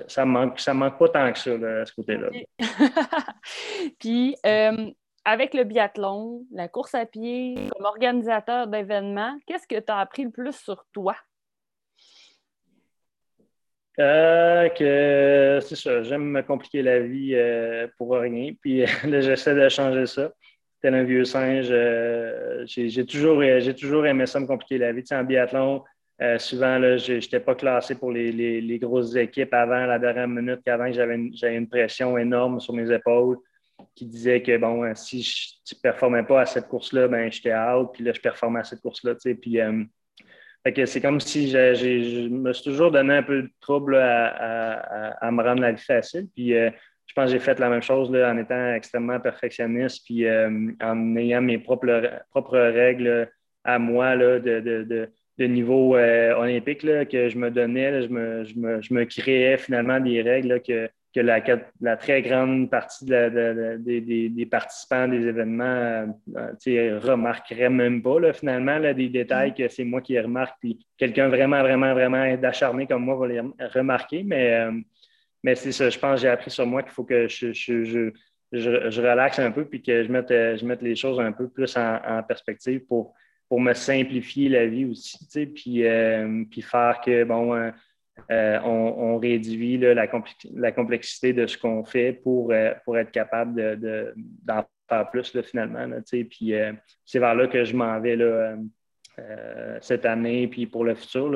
Speaker 2: Ça, ne manque, ça manque pas tant que ça, à ce côté-là.
Speaker 1: Puis, euh, avec le biathlon, la course à pied, comme organisateur d'événements, qu'est-ce que tu as appris le plus sur toi?
Speaker 2: Euh, que c'est ça, j'aime me compliquer la vie euh, pour rien, puis là, j'essaie de changer ça. Tel un vieux singe, j'ai toujours, toujours aimé ça, me compliquer la vie. Tu sais, en biathlon, euh, souvent, je n'étais pas classé pour les, grosses équipes avant la dernière minute, qu'avant j'avais une, pression énorme sur mes épaules qui disait que bon, euh, si je ne performais pas à cette course-là, ben j'étais out, puis là, je performais à cette course-là. Puis euh, c'est comme si je me suis toujours donné un peu de trouble à, me rendre la vie facile. Puis je pense que j'ai fait la même chose en étant extrêmement perfectionniste, puis en ayant mes propres, règles à moi de niveau euh, olympique que je me donnais. je, me, je, me, créais finalement des règles que, que la, très grande partie de des, participants des événements euh, remarqueraient même pas là, finalement là, des détails que c'est moi qui les remarque. Puis quelqu'un vraiment, vraiment, vraiment d'acharné comme moi va les remarquer. Mais, euh, mais c'est ça, je pense j'ai appris sur moi qu'il faut que je, je, je je, relaxe un peu puis que je mette, je mette les choses un peu plus en, perspective pour, pour me simplifier la vie aussi, puis, euh, puis faire que, bon, euh, euh, on, réduit la, complexité de ce qu'on fait pour, pour être capable de, d'en faire plus, finalement, puis c'est vers là que je m'en vais, cette année, puis pour le futur,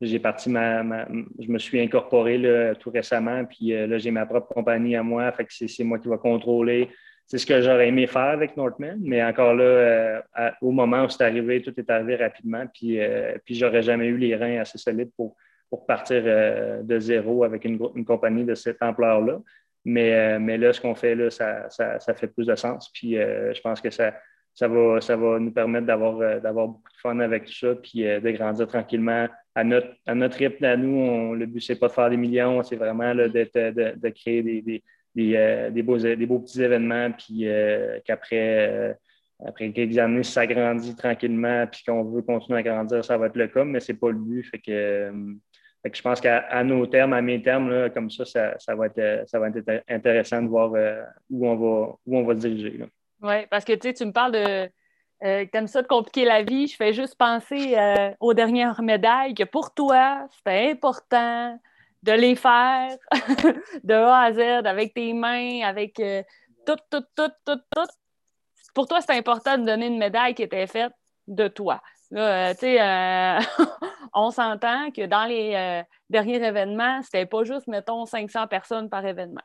Speaker 2: je me suis incorporé tout récemment, puis là, j'ai ma propre compagnie à moi, c'est, moi qui vais contrôler. C'est ce que j'aurais aimé faire avec Northman, mais encore là, euh, au moment où c'est arrivé, tout est arrivé rapidement, puis, euh, puis j'aurais jamais eu les reins assez solides pour, pour partir euh, de zéro avec une, compagnie de cette ampleur-là. Mais, mais là, ce qu'on fait là, ça, ça, fait plus de sens. Puis je pense que ça, ça, va, ça va nous permettre d'avoir, beaucoup de fun avec tout ça, puis de grandir tranquillement à notre, à notre rythme à nous. le but, c'est pas de faire des millions, c'est vraiment là, de, de, créer des euh, des, beaux, des beaux petits événements, puis euh, qu'après euh, après quelques années, ça grandit tranquillement, puis qu'on veut continuer à grandir, ça va être le cas, mais ce n'est pas le but. Fait que, je pense qu'à nos termes, à mes termes, comme ça, ça, va être, être intéressant de voir où, on va, où on va diriger.
Speaker 1: Oui, parce que tu me parles de. Euh, ça de compliquer la vie, je fais juste penser aux dernières médailles que pour toi, c'était important de les faire de A à Z avec tes mains, avec euh, tout, tout, tout, tout, tout. Pour toi, c'est important de donner une médaille qui était faite de toi. Là, tu sais, on s'entend que dans les derniers événements, c'était pas juste, mettons, 500 personnes par événement.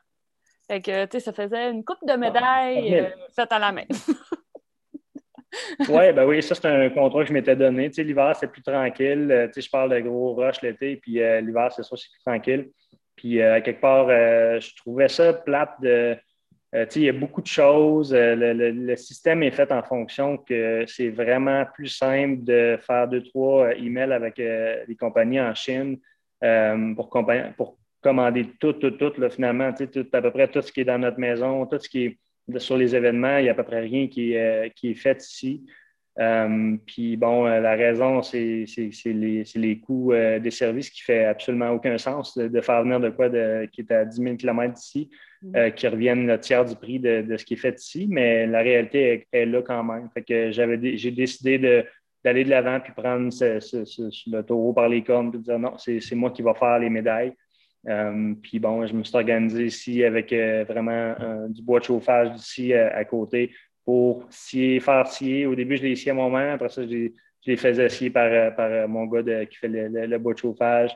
Speaker 1: Fait que, tu sais, ça faisait une coupe de médailles faites à la main.
Speaker 2: ouais, ben oui, ça, c'est un contrat que je m'étais donné. Tu sais, l'hiver, c'est plus tranquille. Tu sais, je parle de gros rush l'été, puis l'hiver, c'est ça, c'est plus tranquille. Puis, quelque part, je trouvais ça plate de euh, il y a beaucoup de choses. Euh, le, système est fait en fonction que c'est vraiment plus simple de faire deux, trois euh, emails avec les compagnies en Chine pour, pour, commander tout, tout, tout. finalement, tout, à peu près tout ce qui est dans notre maison, tout ce qui est sur les événements, il n'y a à peu près rien qui, qui est fait ici. Puis bon, la raison, c'est les, les, coûts des services qui fait absolument aucun sens de, faire venir de quoi qui est à 10 000 km d'ici. Euh, qui reviennent le tiers du prix de, ce qui est fait ici, mais la réalité est, là quand même. Fait que j'avais, j'ai décidé d'aller de l'avant puis prendre le taureau par les cornes et dire non, c'est, moi qui vais faire les médailles. Euh, puis bon, je me suis organisé ici avec euh, vraiment du bois de chauffage d'ici à, côté pour scier, faire scier. Au début, je l'ai scié à moi-même. Après ça, je les, faisais scier par, par mon gars qui fait le, bois de chauffage.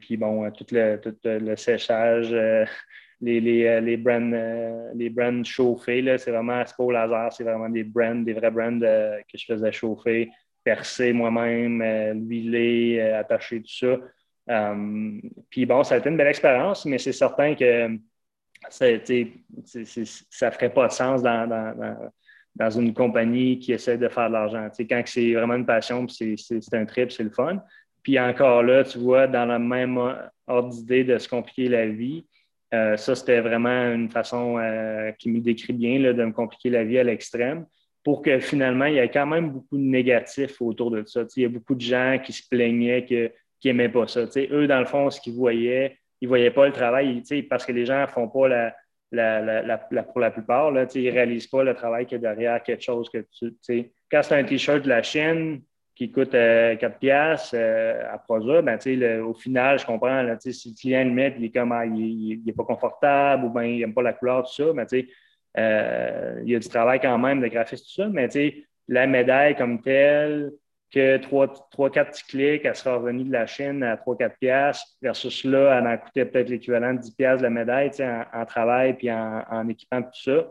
Speaker 2: puis bon, tout le, le séchage, les, les, euh, les, brands, euh, les chauffés. C'est vraiment, pas au laser, c'est vraiment des brands, des vrais brands euh, que je faisais chauffer, percer moi-même, huiler, attacher, tout ça. puis bon, ça a été une belle expérience, mais c'est certain que ça ne ferait pas de sens dans, une compagnie qui essaie de faire de l'argent. Quand c'est vraiment une passion, c'est un trip, c'est le fun. Puis encore là, tu vois, dans la même ordre d'idée de se compliquer la vie, euh, ça, c'était vraiment une façon euh, qui me décrit bien de me compliquer la vie à l'extrême pour que finalement, il y ait quand même beaucoup de négatifs autour de ça. il y a beaucoup de gens qui se plaignaient, qui n'aimaient pas ça. eux, dans le fond, ce qu'ils voyaient, ils ne voyaient pas le travail parce que les gens ne font pas la, pour la plupart, là, ils ne réalisent pas le travail qu'il y a derrière quelque chose que tu. Quand c'est un T-shirt de la Chine, qui coûte 4 euh, piastres euh, à produire, ben, au final, je comprends, là, si le client le il est comme, ah, il n'est pas confortable ou bien il n'aime pas la couleur, tout ça, mais euh, il y a du travail quand même de graphiste, tout ça, mais la médaille comme telle, que 3-4 petits clics, elle sera revenue de la Chine à 3-4 piastres, versus là, elle en coûtait peut-être l'équivalent de 10 piastres la médaille, en, en, travail puis en, en équipant tout ça.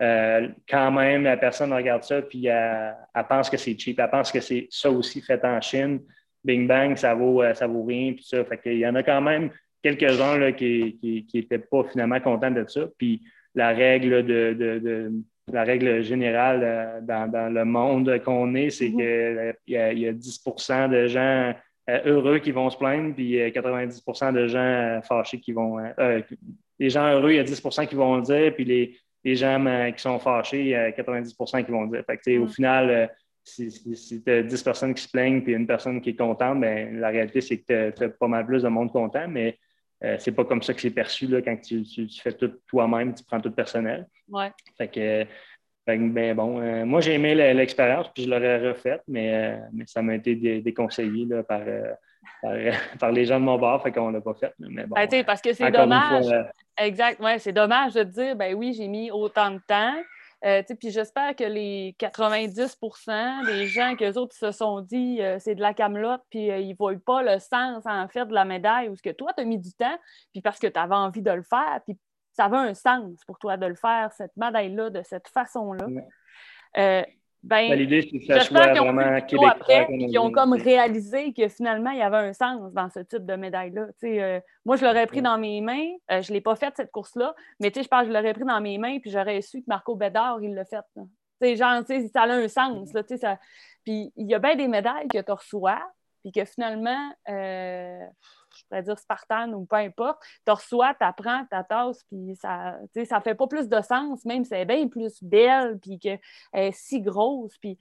Speaker 2: Euh, quand même, la personne regarde ça puis elle, pense que c'est cheap. Elle pense que c'est ça aussi fait en Chine. Bing bang, ça vaut, euh, ça vaut rien. Puis ça. Fait Il y en a quand même quelques-uns qui n'étaient pas finalement contents de ça. Puis la règle de, la règle générale euh, dans, le monde qu'on est, c'est mm-hmm. qu'il y, a 10% de gens heureux qui vont se plaindre, puis 90% de gens fâchés qui vont. les gens heureux, il y a 10% qui vont le dire, puis les, les gens euh, qui sont fâchés, il y a 90% qui vont dire. Fait Au final, euh, si, tu as 10 personnes qui se plaignent et une personne qui est contente, ben, la réalité, c'est que tu as, pas mal plus de monde content, mais euh, c'est pas comme ça que c'est perçu là, quand tu, fais tout toi-même, tu prends tout personnel.
Speaker 1: Ouais.
Speaker 2: Fait que, ben, bon, moi, j'ai aimé l'expérience, puis je l'aurais refaite, mais, mais ça m'a été déconseillé là, par, par, les gens de mon bar, fait qu'on ne l'a pas fait. Mais bon,
Speaker 1: ben, parce que c'est dommage. exact, ouais, c'est dommage de dire, ben oui, j'ai mis autant de temps. Euh, puis j'espère que les 90% des gens que autres se sont dit euh, c'est de la camelote, puis euh, ils ne voient pas le sens en fait de la médaille ou ce que toi, tu as mis du temps, puis parce que tu avais envie de le faire, puis ça avait un sens pour toi de le faire, cette médaille-là, de cette façon-là. Ben,
Speaker 2: ben, L'idée, c'est que ça soit vraiment québécois. Après,
Speaker 1: ils ont comme réalisé que finalement, il y avait un sens dans ce type de médaille-là. Euh, moi, je l'aurais pris dans mes mains. Euh, je ne l'ai pas fait, cette course-là, mais je pense que je l'aurais pris dans mes mains puis j'aurais su que Marco Bédard, il l'a fait. Genre, ça a un sens. Là, ça... Puis il y a bien des médailles que tu reçois, puis que finalement, euh, je pourrais dire Spartan ou peu importe, tu reçois, tu apprends ta tasse, puis ça ne ça fait pas plus de sens, même si elle est bien plus belle, puis qu'elle est si grosse. Puis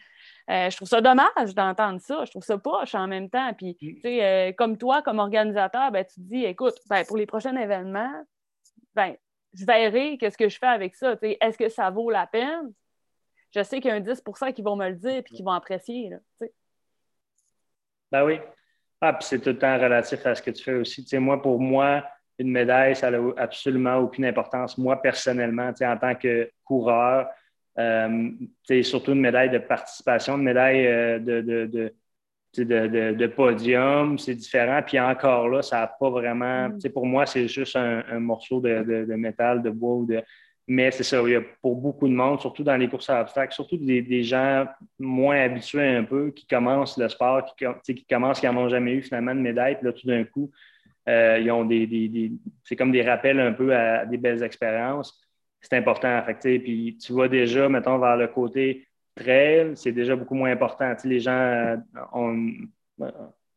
Speaker 1: euh, je trouve ça dommage d'entendre ça. Je trouve ça poche en même temps. Puis, mm. euh, comme toi, comme organisateur, ben, tu te dis, écoute, ben, pour les prochains événements, ben, je verrai qu'est-ce que je fais avec ça. Est-ce que ça vaut la peine? Je sais qu'il y a un 10% qui vont me le dire et qui vont apprécier. Là,
Speaker 2: ben oui. Ah, puis c'est tout le temps relatif à ce que tu fais aussi. Tu sais, moi, pour moi, une médaille, ça n'a absolument aucune importance. Moi, personnellement, tu sais, en tant que coureur, surtout une médaille de participation, une médaille de, de, de, podium, c'est différent. Puis encore là, ça n'a pas vraiment. Mm. Pour moi, c'est juste un, morceau de, métal, de bois ou de. Mais c'est ça, il y a pour beaucoup de monde, surtout dans les courses à obstacles, surtout des, gens moins habitués un peu, qui commencent le sport, qui, qui commencent, qui n'ont jamais eu finalement de médaille, puis là, tout d'un coup, euh, ils ont des, c'est comme des rappels un peu à, des belles expériences. C'est important. Fait, puis tu vois déjà, mettons, vers le côté trail, c'est déjà beaucoup moins important. les gens euh, ont euh,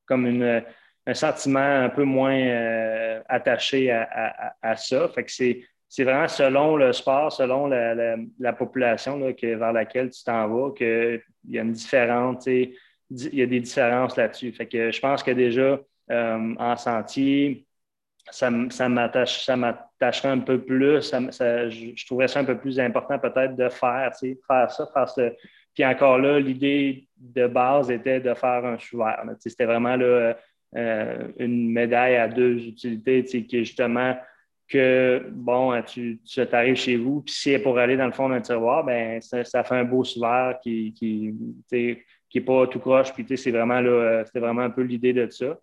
Speaker 2: comme une, un sentiment un peu moins attaché à, ça. Fait c'est c'est vraiment selon le sport, selon la, population vers laquelle tu t'en vas, qu'il y a une différence, il y a des différences là-dessus. Fait que je pense que déjà, euh, en sentier, ça, ça m'attacherait un peu plus. je, trouverais ça un peu plus important peut-être de faire, faire ça, faire ça. Puis encore là, l'idée de base était de faire un chou C'était vraiment là, euh, une médaille à deux utilités qui est justement que, bon, tu, tu arrives chez vous, puis si c'est pour aller dans le fond d'un tiroir, ben ça, fait un beau souverain qui, qui, qui n'est pas tout croche. Puis, c'est vraiment, là, c'était vraiment un peu l'idée de ça.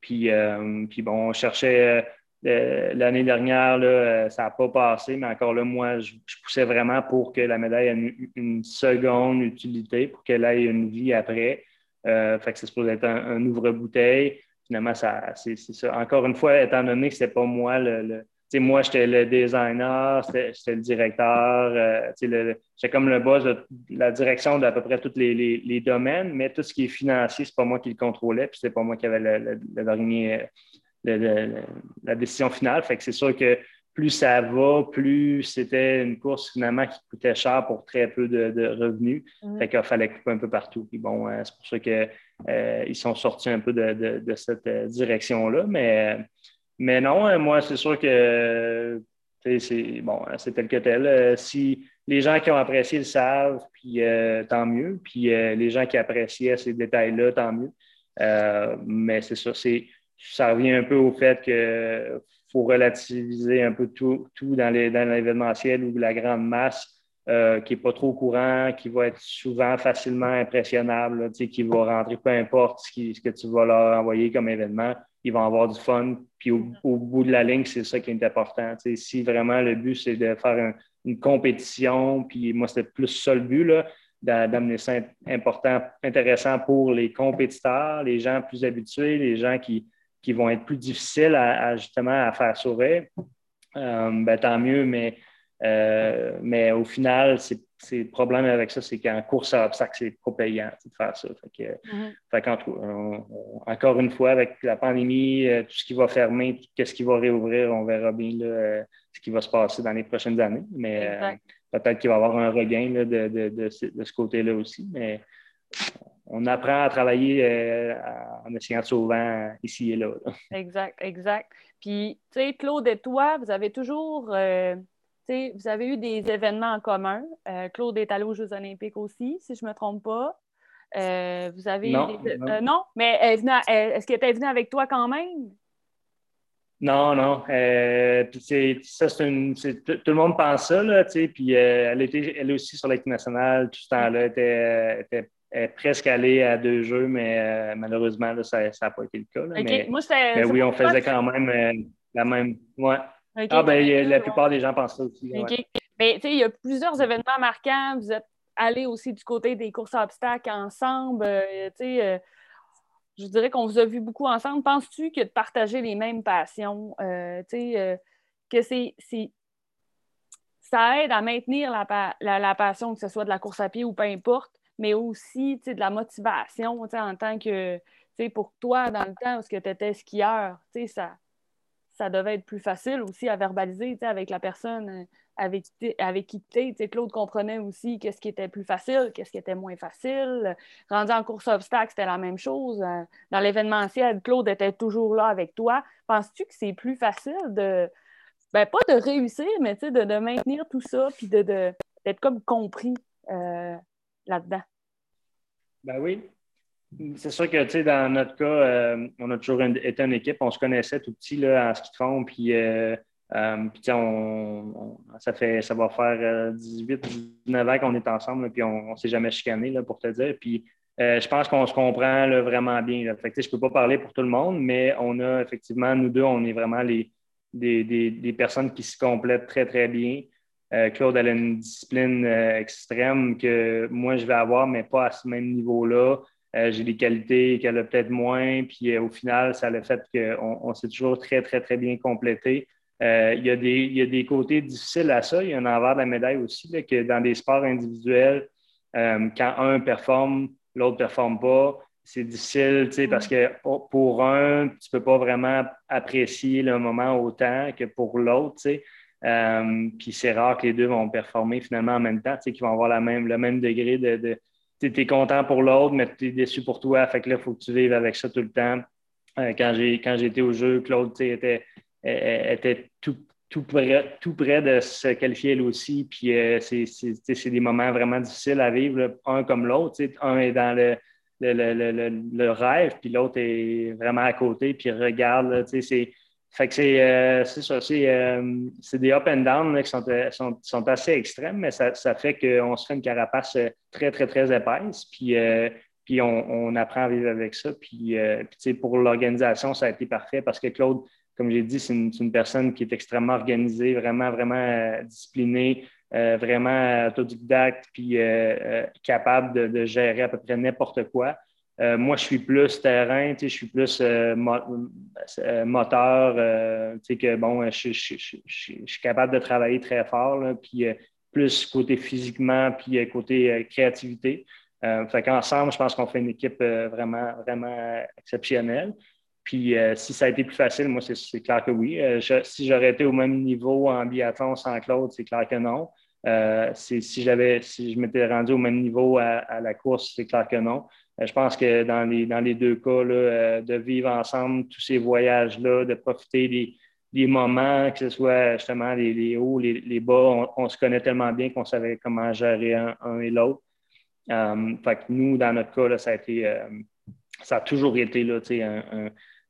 Speaker 2: Puis, euh, puis bon, on cherchait euh, l'année dernière, là, euh, ça n'a pas passé, mais encore là, moi, je, poussais vraiment pour que la médaille ait une, seconde utilité, pour qu'elle ait une vie après. fait que c'est supposé être un, ouvre-bouteille. Finalement, ça, c'est, ça. Encore une fois, étant donné que ce n'est pas moi le moi, j'étais le designer, j'étais le directeur, euh, j'étais comme le boss de la direction d'à peu près tous les, domaines, mais tout ce qui est financier, c'est pas moi qui le contrôlais, puis c'est pas moi qui avait le, dernier, la décision finale. Fait que c'est sûr que plus ça va, plus c'était une course finalement qui coûtait cher pour très peu de, revenus. Mm-hmm. Fait qu'il fallait couper un peu partout. Puis bon, euh, c'est pour ça qu'ils euh, sont sortis un peu de, cette direction-là, mais mais non, euh, moi, c'est sûr que hein, c'est tel que tel. Euh, si les gens qui ont apprécié le savent, euh, tant mieux. Puis les gens qui appréciaient ces détails-là, tant mieux. mais c'est ça, c'est ça revient un peu au fait qu'il faut relativiser un peu tout, tout dans l'événementiel ou la grande masse. qui n'est pas trop courant, qui va être souvent facilement impressionnable, qui va rentrer peu importe ce, que tu vas leur envoyer comme événement ils vont avoir du fun. Puis au, bout de la ligne, c'est ça qui est important. si vraiment le but, c'est de faire une compétition, puis moi, c'était plus ça le but, d'amener ça important, intéressant pour les compétiteurs, les gens plus habitués, les gens qui, qui vont être plus difficiles à, justement à faire sourire. Euh, ben, tant mieux, mais, euh, mais au final, c'est le problème avec ça, c'est qu'en course à obstacles, c'est trop payant de faire ça. Mm-hmm. encore une fois, avec la pandémie, euh, tout ce qui va fermer, qu'est-ce qui va réouvrir, on verra bien euh, ce qui va se passer dans les prochaines années. Mais peut-être qu'il va y avoir un regain de, ce côté-là aussi. Mais on apprend à travailler en essayant souvent ici et là,
Speaker 1: Exact, exact. Puis, tu sais, Claude et toi, vous avez toujours vous avez eu des événements en commun. Euh, Claude est allé aux Jeux olympiques aussi, si je ne me trompe pas. Euh, vous avez
Speaker 2: non,
Speaker 1: euh, non. mais est-ce qu'elle était venue avec toi quand même?
Speaker 2: Non, non. ça, c'est tout, le monde pense ça, là, puis elle était elle aussi sur l'équipe nationale tout ce temps-là. Elle était, presque allée à deux jeux, mais malheureusement, ça n'a pas été le cas. mais, oui, on faisait quand même la même. Ouais. Ah, ben, la plupart des gens pensent ça aussi.
Speaker 1: Ben, il y a plusieurs événements marquants. Vous êtes allés aussi du côté des courses à obstacles ensemble. Euh, euh, je dirais qu'on vous a vu beaucoup ensemble. Penses-tu que de partager les mêmes passions, euh, que c'est, ça aide à maintenir la, la, passion, que ce soit de la course à pied ou peu importe, mais aussi de la motivation en tant que, pour toi, dans le temps où tu étais skieur, ça, ça devait être plus facile aussi à verbaliser avec la personne euh, avec, avec qui tu. Claude comprenait aussi qu'est-ce qui était plus facile, qu'est-ce qui était moins facile. Rendu en course obstacle, c'était la même chose. Euh, dans l'événementiel, Claude était toujours là avec toi. Penses-tu que c'est plus facile de, ben, pas de réussir, mais de, de maintenir tout ça, puis d'être de, comme compris euh, là-dedans?
Speaker 2: Ben oui, c'est sûr que, dans notre cas, euh, on a toujours été une équipe. On se connaissait tout petit là, en ski de fond. Puis, euh, puis on, ça, fait, ça va faire 18, 19 ans qu'on est ensemble, puis on ne s'est jamais chicané, là, pour te dire. Puis je pense qu'on se comprend vraiment bien. Là. Je ne peux pas parler pour tout le monde, mais on a effectivement, nous deux, on est vraiment les, des, des personnes qui se complètent très, très bien. Euh, Claude, elle a une discipline euh, extrême que moi, je vais avoir, mais pas à ce même niveau-là. Euh, j'ai des qualités qu'elle a peut-être moins. Puis au final, ça a le fait qu'on on, s'est toujours très, très, très bien complété. il, y a des, des côtés difficiles à ça. Il y a un envers de la médaille aussi, que dans des sports individuels, quand un performe, l'autre ne performe pas, c'est difficile, parce que pour un, tu ne peux pas vraiment apprécier le moment autant que pour l'autre. Euh, puis c'est rare que les deux vont performer finalement en même temps, qu'ils vont avoir la même, le même degré de. Tu es content pour l'autre, mais tu es déçu pour toi. Fait que là, il faut que tu vives avec ça tout le temps. Euh, quand j'ai été au jeu, Claude était, était tout, tout, près, tout près de se qualifier elle aussi. Puis euh, c'est des moments vraiment difficiles à vivre, un comme l'autre. Un est dans le, le, rêve, puis l'autre est vraiment à côté, puis regarde. C'est fait que c'est euh, ça, euh, c'est des up and down qui sont, sont, sont, assez extrêmes, mais ça, ça fait qu'on se fait une carapace très, très, très épaisse, puis, euh, puis on, on, apprend à vivre avec ça. Puis, puis pour l'organisation, ça a été parfait parce que Claude, comme j'ai dit, c'est une, personne qui est extrêmement organisée, vraiment, vraiment disciplinée, vraiment autodidacte, puis capable de, gérer à peu près n'importe quoi. Euh, moi, je suis plus terrain, je suis plus euh, euh, moteur, que bon, je, suis capable de travailler très fort, puis plus côté physiquement, puis côté créativité. fait qu'ensemble, je pense qu'on fait une équipe vraiment, vraiment exceptionnelle. Puis si ça a été plus facile, moi, c'est clair que oui. si j'aurais été au même niveau en biathlon sans Claude, c'est clair que non. si, j'avais, si je m'étais rendu au même niveau à la course, c'est clair que non. Euh, je pense que dans les, dans les deux cas, euh, de vivre ensemble tous ces voyages-là, de profiter des, moments, que ce soit justement les, hauts, les, bas, on, se connaît tellement bien qu'on savait comment gérer un, et l'autre. Euh, fait que nous, dans notre cas, ça a été ça a toujours été là,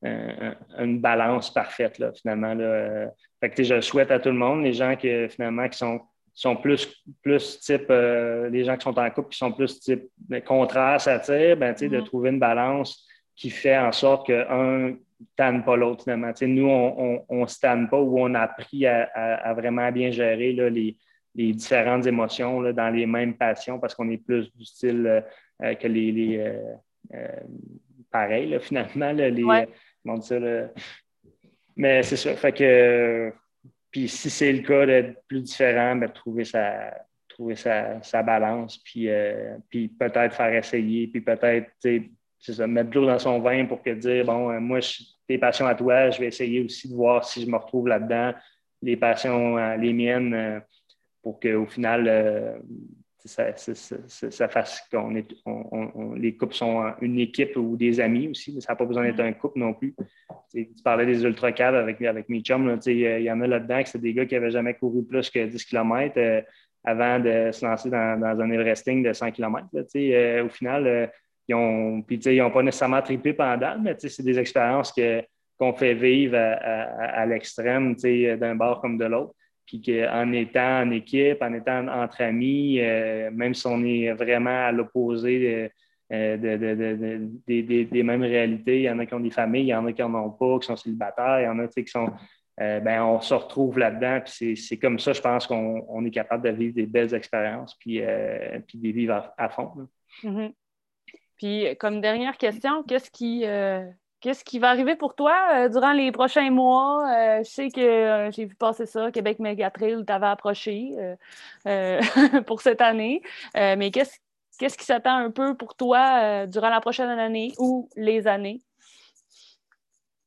Speaker 2: une balance parfaite, là, finalement. Là. Fait que, je souhaite à tout le monde, les gens finalement, qui sont sont plus, plus type, euh, les gens qui sont en couple qui sont plus type contraire, satire, ben, de mm-hmm. trouver une balance qui fait en sorte qu'un ne tanne pas l'autre finalement. nous, on ne se tanne pas ou on a appris à, vraiment bien gérer là, les, les, différentes émotions là, dans les mêmes passions parce qu'on est plus du style euh, euh, que les. les pareil, finalement. les, ça, Mais c'est ça. Fait que puis si c'est le cas d'être plus différent, ben, trouver sa, trouver sa, balance, puis, euh, puis peut-être faire essayer, puis peut-être ça, mettre de l'eau dans son vin pour que dire bon, euh, moi, tes passions à toi, je vais essayer aussi de voir si je me retrouve là-dedans, les passions, euh, les miennes, pour qu'au final, ça, ça, fasse qu'on est, les couples sont une équipe ou des amis aussi. Ça n'a pas besoin d'être un couple non plus. tu parlais des ultra avec, avec mes chums. Il y en a là-dedans que c'est des gars qui n'avaient jamais couru plus que 10 km euh, avant de se lancer dans, un Everesting de 100 km. Euh, au final, euh, ils n'ont pas nécessairement trippé pendant, mais c'est des expériences qu'on fait vivre à, à l'extrême d'un bord comme de l'autre puis qu'en étant en équipe, en étant entre amis, euh, même si on est vraiment à l'opposé euh, des mêmes réalités, il y en a qui ont des familles, il y en a qui n'en ont pas, qui sont célibataires, il y en a qui sont. Euh, ben, on se retrouve là-dedans, puis c'est comme ça, je pense qu'on est capable de vivre des belles expériences, puis, de vivre à, fond.
Speaker 1: Mm-hmm. Puis, comme dernière question, qu'est-ce qui, Qu'est-ce qui va arriver pour toi euh, durant les prochains mois? Euh, je sais que euh, j'ai vu passer ça, Québec Megatrail t'avais approché pour cette année. mais qu'est-ce, qui s'attend un peu pour toi durant la prochaine année ou les années?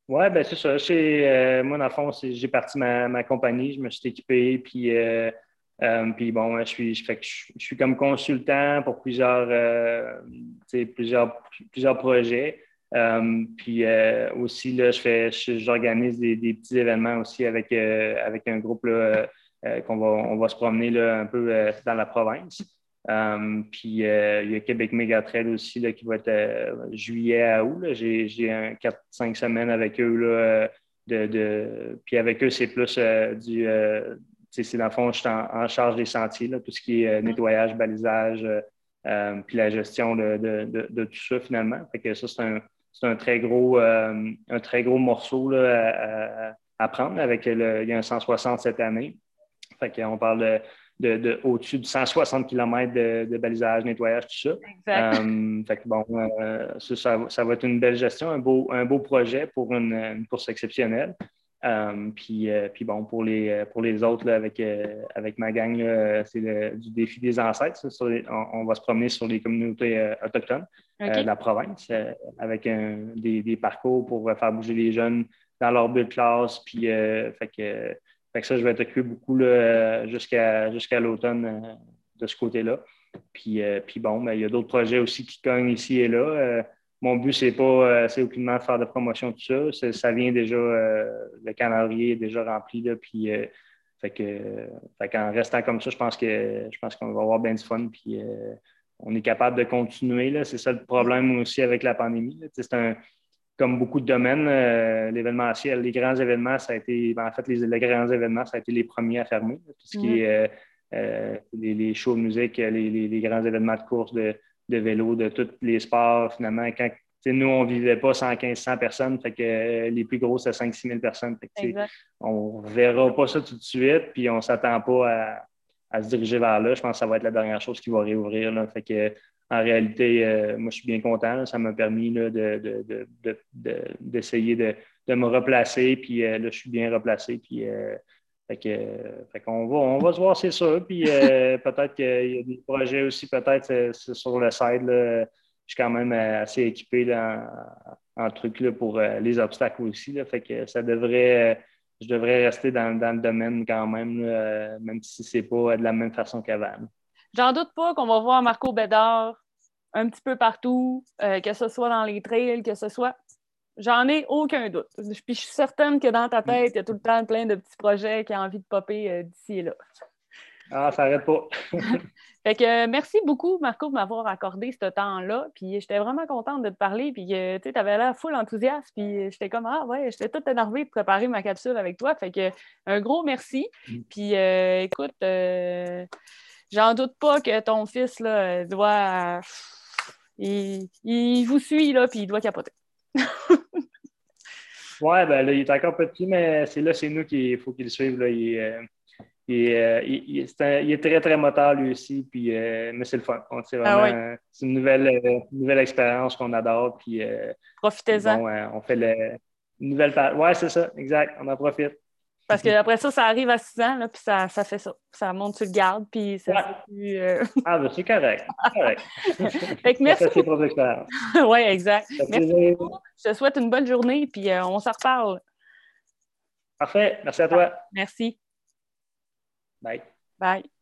Speaker 2: Oui, ben c'est ça. moi, dans le fond, j'ai parti ma, ma, compagnie, je me suis équipé, puis, puis bon, je suis, je, je, suis comme consultant pour plusieurs, plusieurs, plusieurs projets. Euh, puis euh, aussi, là, je fais, j'organise des, petits événements aussi avec, euh, avec un groupe qu'on va, on va se promener là, un peu dans la province. puis il y a Québec Mégatrail aussi là, qui va être juillet à août. J'ai, un 4-5 semaines avec eux là, de, Puis avec eux, c'est plus du. c'est dans le fond, je suis en, charge des sentiers, tout ce qui est nettoyage, balisage, puis la gestion de, tout ça finalement. Fait que ça, c'est un, un, très gros, un très gros morceau là, à, prendre. Avec le, il y a un 160 cette année. Fait qu'on parle de de, au-dessus de 160 km de, balisage, nettoyage, tout ça. Exact. Euh, fait que bon, euh, ça, ça, va être une belle gestion, un beau, un beau projet pour une, course exceptionnelle. Euh, puis, puis, bon, pour les, pour les autres, avec, avec ma gang, c'est du défi des ancêtres. on, va se promener sur les communautés autochtones de la province avec des, des, parcours pour faire bouger les jeunes dans leur bulle de classe. Puis, fait que ça, je vais être occupé beaucoup jusqu'à l'automne euh, de ce côté-là. Puis, euh, puis bon, ben, il y a d'autres projets aussi qui cognent ici et là. Euh, mon but, c'est pas c'est aucunement de faire de promotion tout ça. Ça vient déjà, le calendrier est déjà rempli. Là, puis, fait que, qu'en restant comme ça, je pense que je pense qu'on va avoir bien du fun. Puis on est capable de continuer. C'est ça le problème aussi avec la pandémie. C'est un, comme beaucoup de domaines, euh, l'événementiel, les grands événements, ça a été, ben, en fait, les, grands événements, ça a été les premiers à fermer. Tout ce qui est euh, euh, les, shows de musique, les, grands événements de course de, vélo, de tous les sports, finalement, quand nous, on ne vivait pas 115-100 personnes, fait que les plus gros, c'est 5-6 000 personnes. on ne verra pas ça tout de suite, puis on ne s'attend pas à, se diriger vers là. Je pense que ça va être la dernière chose qui va réouvrir. Là. Fait que en réalité, euh, moi, je suis bien content. Ça m'a permis d'essayer de, me replacer. Puis euh, là, je suis bien replacé. Puis, euh, fait qu'on va, on va se voir, c'est ça. Puis peut-être qu'il y a des projets aussi, peut-être sur le side. je suis quand même assez équipé en, trucs là, pour les obstacles aussi. Là, fait que ça devrait, je devrais rester dans, dans le domaine quand même, même si ce n'est pas de la même façon qu'avant.
Speaker 1: J'en doute pas qu'on va voir Marco Bédard un petit peu partout, euh, que ce soit dans les trails, que ce soit. J'en ai aucun doute. Puis je suis certaine que dans ta tête, il y a tout le temps plein de petits projets qui ont envie de popper euh, d'ici et là.
Speaker 2: Ah, ça n'arrête pas.
Speaker 1: fait que euh, merci beaucoup, Marco, de m'avoir accordé ce temps-là. Puis j'étais vraiment contente de te parler. Puis tu avais l'air full enthousiaste. Puis j'étais comme Ah ouais, j'étais toute énervée de préparer ma capsule avec toi. Fait que un gros merci. Mm. Puis écoute, J'en doute pas que ton fils là, doit. Il, il vous suit, là, puis il doit capoter.
Speaker 2: ouais, ben là, il est encore petit, mais c'est là, c'est nous qu'il faut qu'il le suive. Là. Il, euh, euh, il, est très, très moteur lui aussi, puis, euh, mais c'est le fun. C'est ah vraiment c'est une nouvelle, nouvelle expérience qu'on adore. Puis,
Speaker 1: Profitez-en.
Speaker 2: on fait le, une nouvelle. Ouais, c'est ça, exact. On en profite.
Speaker 1: Parce qu'après ça, ça arrive à 6 ans, là, puis ça, ça, fait ça. Ça monte sur le garde, puis ça fait plus.
Speaker 2: Euh, ah, ben c'est correct. correct.
Speaker 1: fait que merci. oui, exact. Merci beaucoup. Je te souhaite une bonne journée, puis euh, on s'en reparle.
Speaker 2: Parfait. Merci à toi.
Speaker 1: Merci.
Speaker 2: Bye.
Speaker 1: Bye.